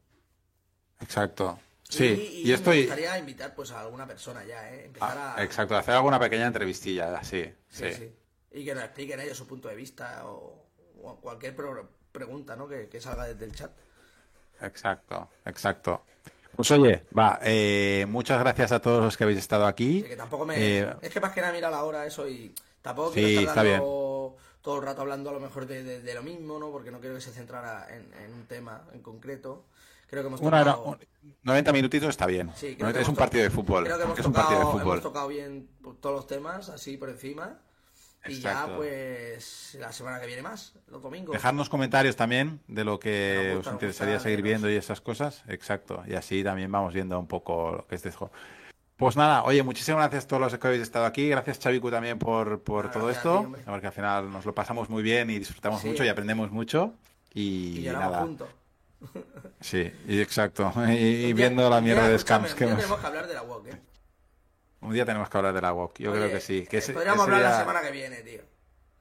Exacto. Y- Sí, y, y, estoy... me gustaría invitar pues a alguna persona ya, ¿eh? Empezar Ah, a... exacto, hacer alguna pequeña entrevistilla, sí, Sí, sí. sí. Y que nos expliquen ellos su punto de vista o, o cualquier pro- pregunta, ¿no? Que, que salga desde el chat. Exacto, exacto. Pues oye, va, eh, muchas gracias a todos los que habéis estado aquí. Sí, que tampoco me... Eh, Es que más que nada mira la hora eso y tampoco quiero estar está dando todo el rato hablando a lo mejor de, de- de lo mismo, ¿no? Porque no quiero que se centrara en, en un tema en concreto. Creo que hemos una hora- tocado... un- 90 minutitos está bien. Sí, creo que es un partido de fútbol. Creo que hemos, es un partido de tocado, fútbol. hemos tocado bien todos los temas, así por encima. Y ya, pues, la semana que viene más, los domingos. Dejadnos comentarios también de lo que gusta, os interesaría gusta seguir viendo y esas cosas. Exacto. Y así también vamos viendo un poco lo que es de juego. Pues nada, oye, muchísimas gracias a todos los que habéis estado aquí. Gracias, Chavicu, también por, por Ah, todo esto. ti, porque al final nos lo pasamos muy bien y disfrutamos Sí. mucho y aprendemos mucho. Y, y nada. Sí, y exacto. Y, viendo la mierda de scams un que día hemos... tenemos que hablar de la WOC, ¿eh? Un día tenemos que hablar de la WOC. Yo Oye, creo que sí. Que eh, podríamos hablar la semana que viene, tío.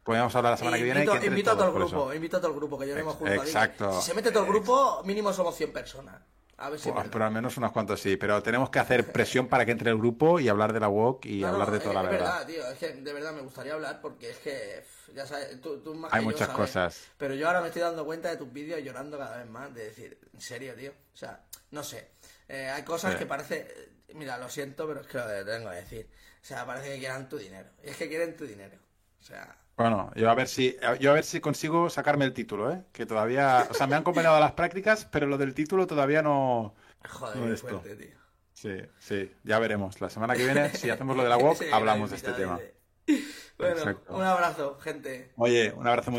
Podríamos hablar la semana que viene. que invito a todo el grupo, invito a todo el grupo, que lloremos Ex- juntos. exacto. Si se mete todo el grupo, mínimo somos 100 personas. A ver si verdad. pero al menos unos cuantos sí. Pero tenemos que hacer presión para que entre el grupo y hablar de la WOC y No, hablar de es- toda la es verdad. tío. Es que de verdad me gustaría hablar porque es que, ya sabes, tú, tú más Hay que yo muchas sabes. cosas. Pero yo ahora me estoy dando cuenta de tus vídeos llorando cada vez más. De decir, en serio, tío. O sea, no sé. Eh, hay cosas Sí. que parece. Mira, lo siento, pero es que lo tengo que decir. O sea, parece que quieran tu dinero. Y es que quieren tu dinero. O sea, Bueno, yo a ver si yo a ver si consigo sacarme el título, ¿eh? Que todavía, o sea, me han conveniado las prácticas, pero lo del título todavía no. joder, No qué esto. fuerte, tío. Sí, sí, ya veremos. La semana que viene, si hacemos lo de la WOC, hablamos la de este tema. Bueno, Exacto. un abrazo, gente. Oye, un abrazo muy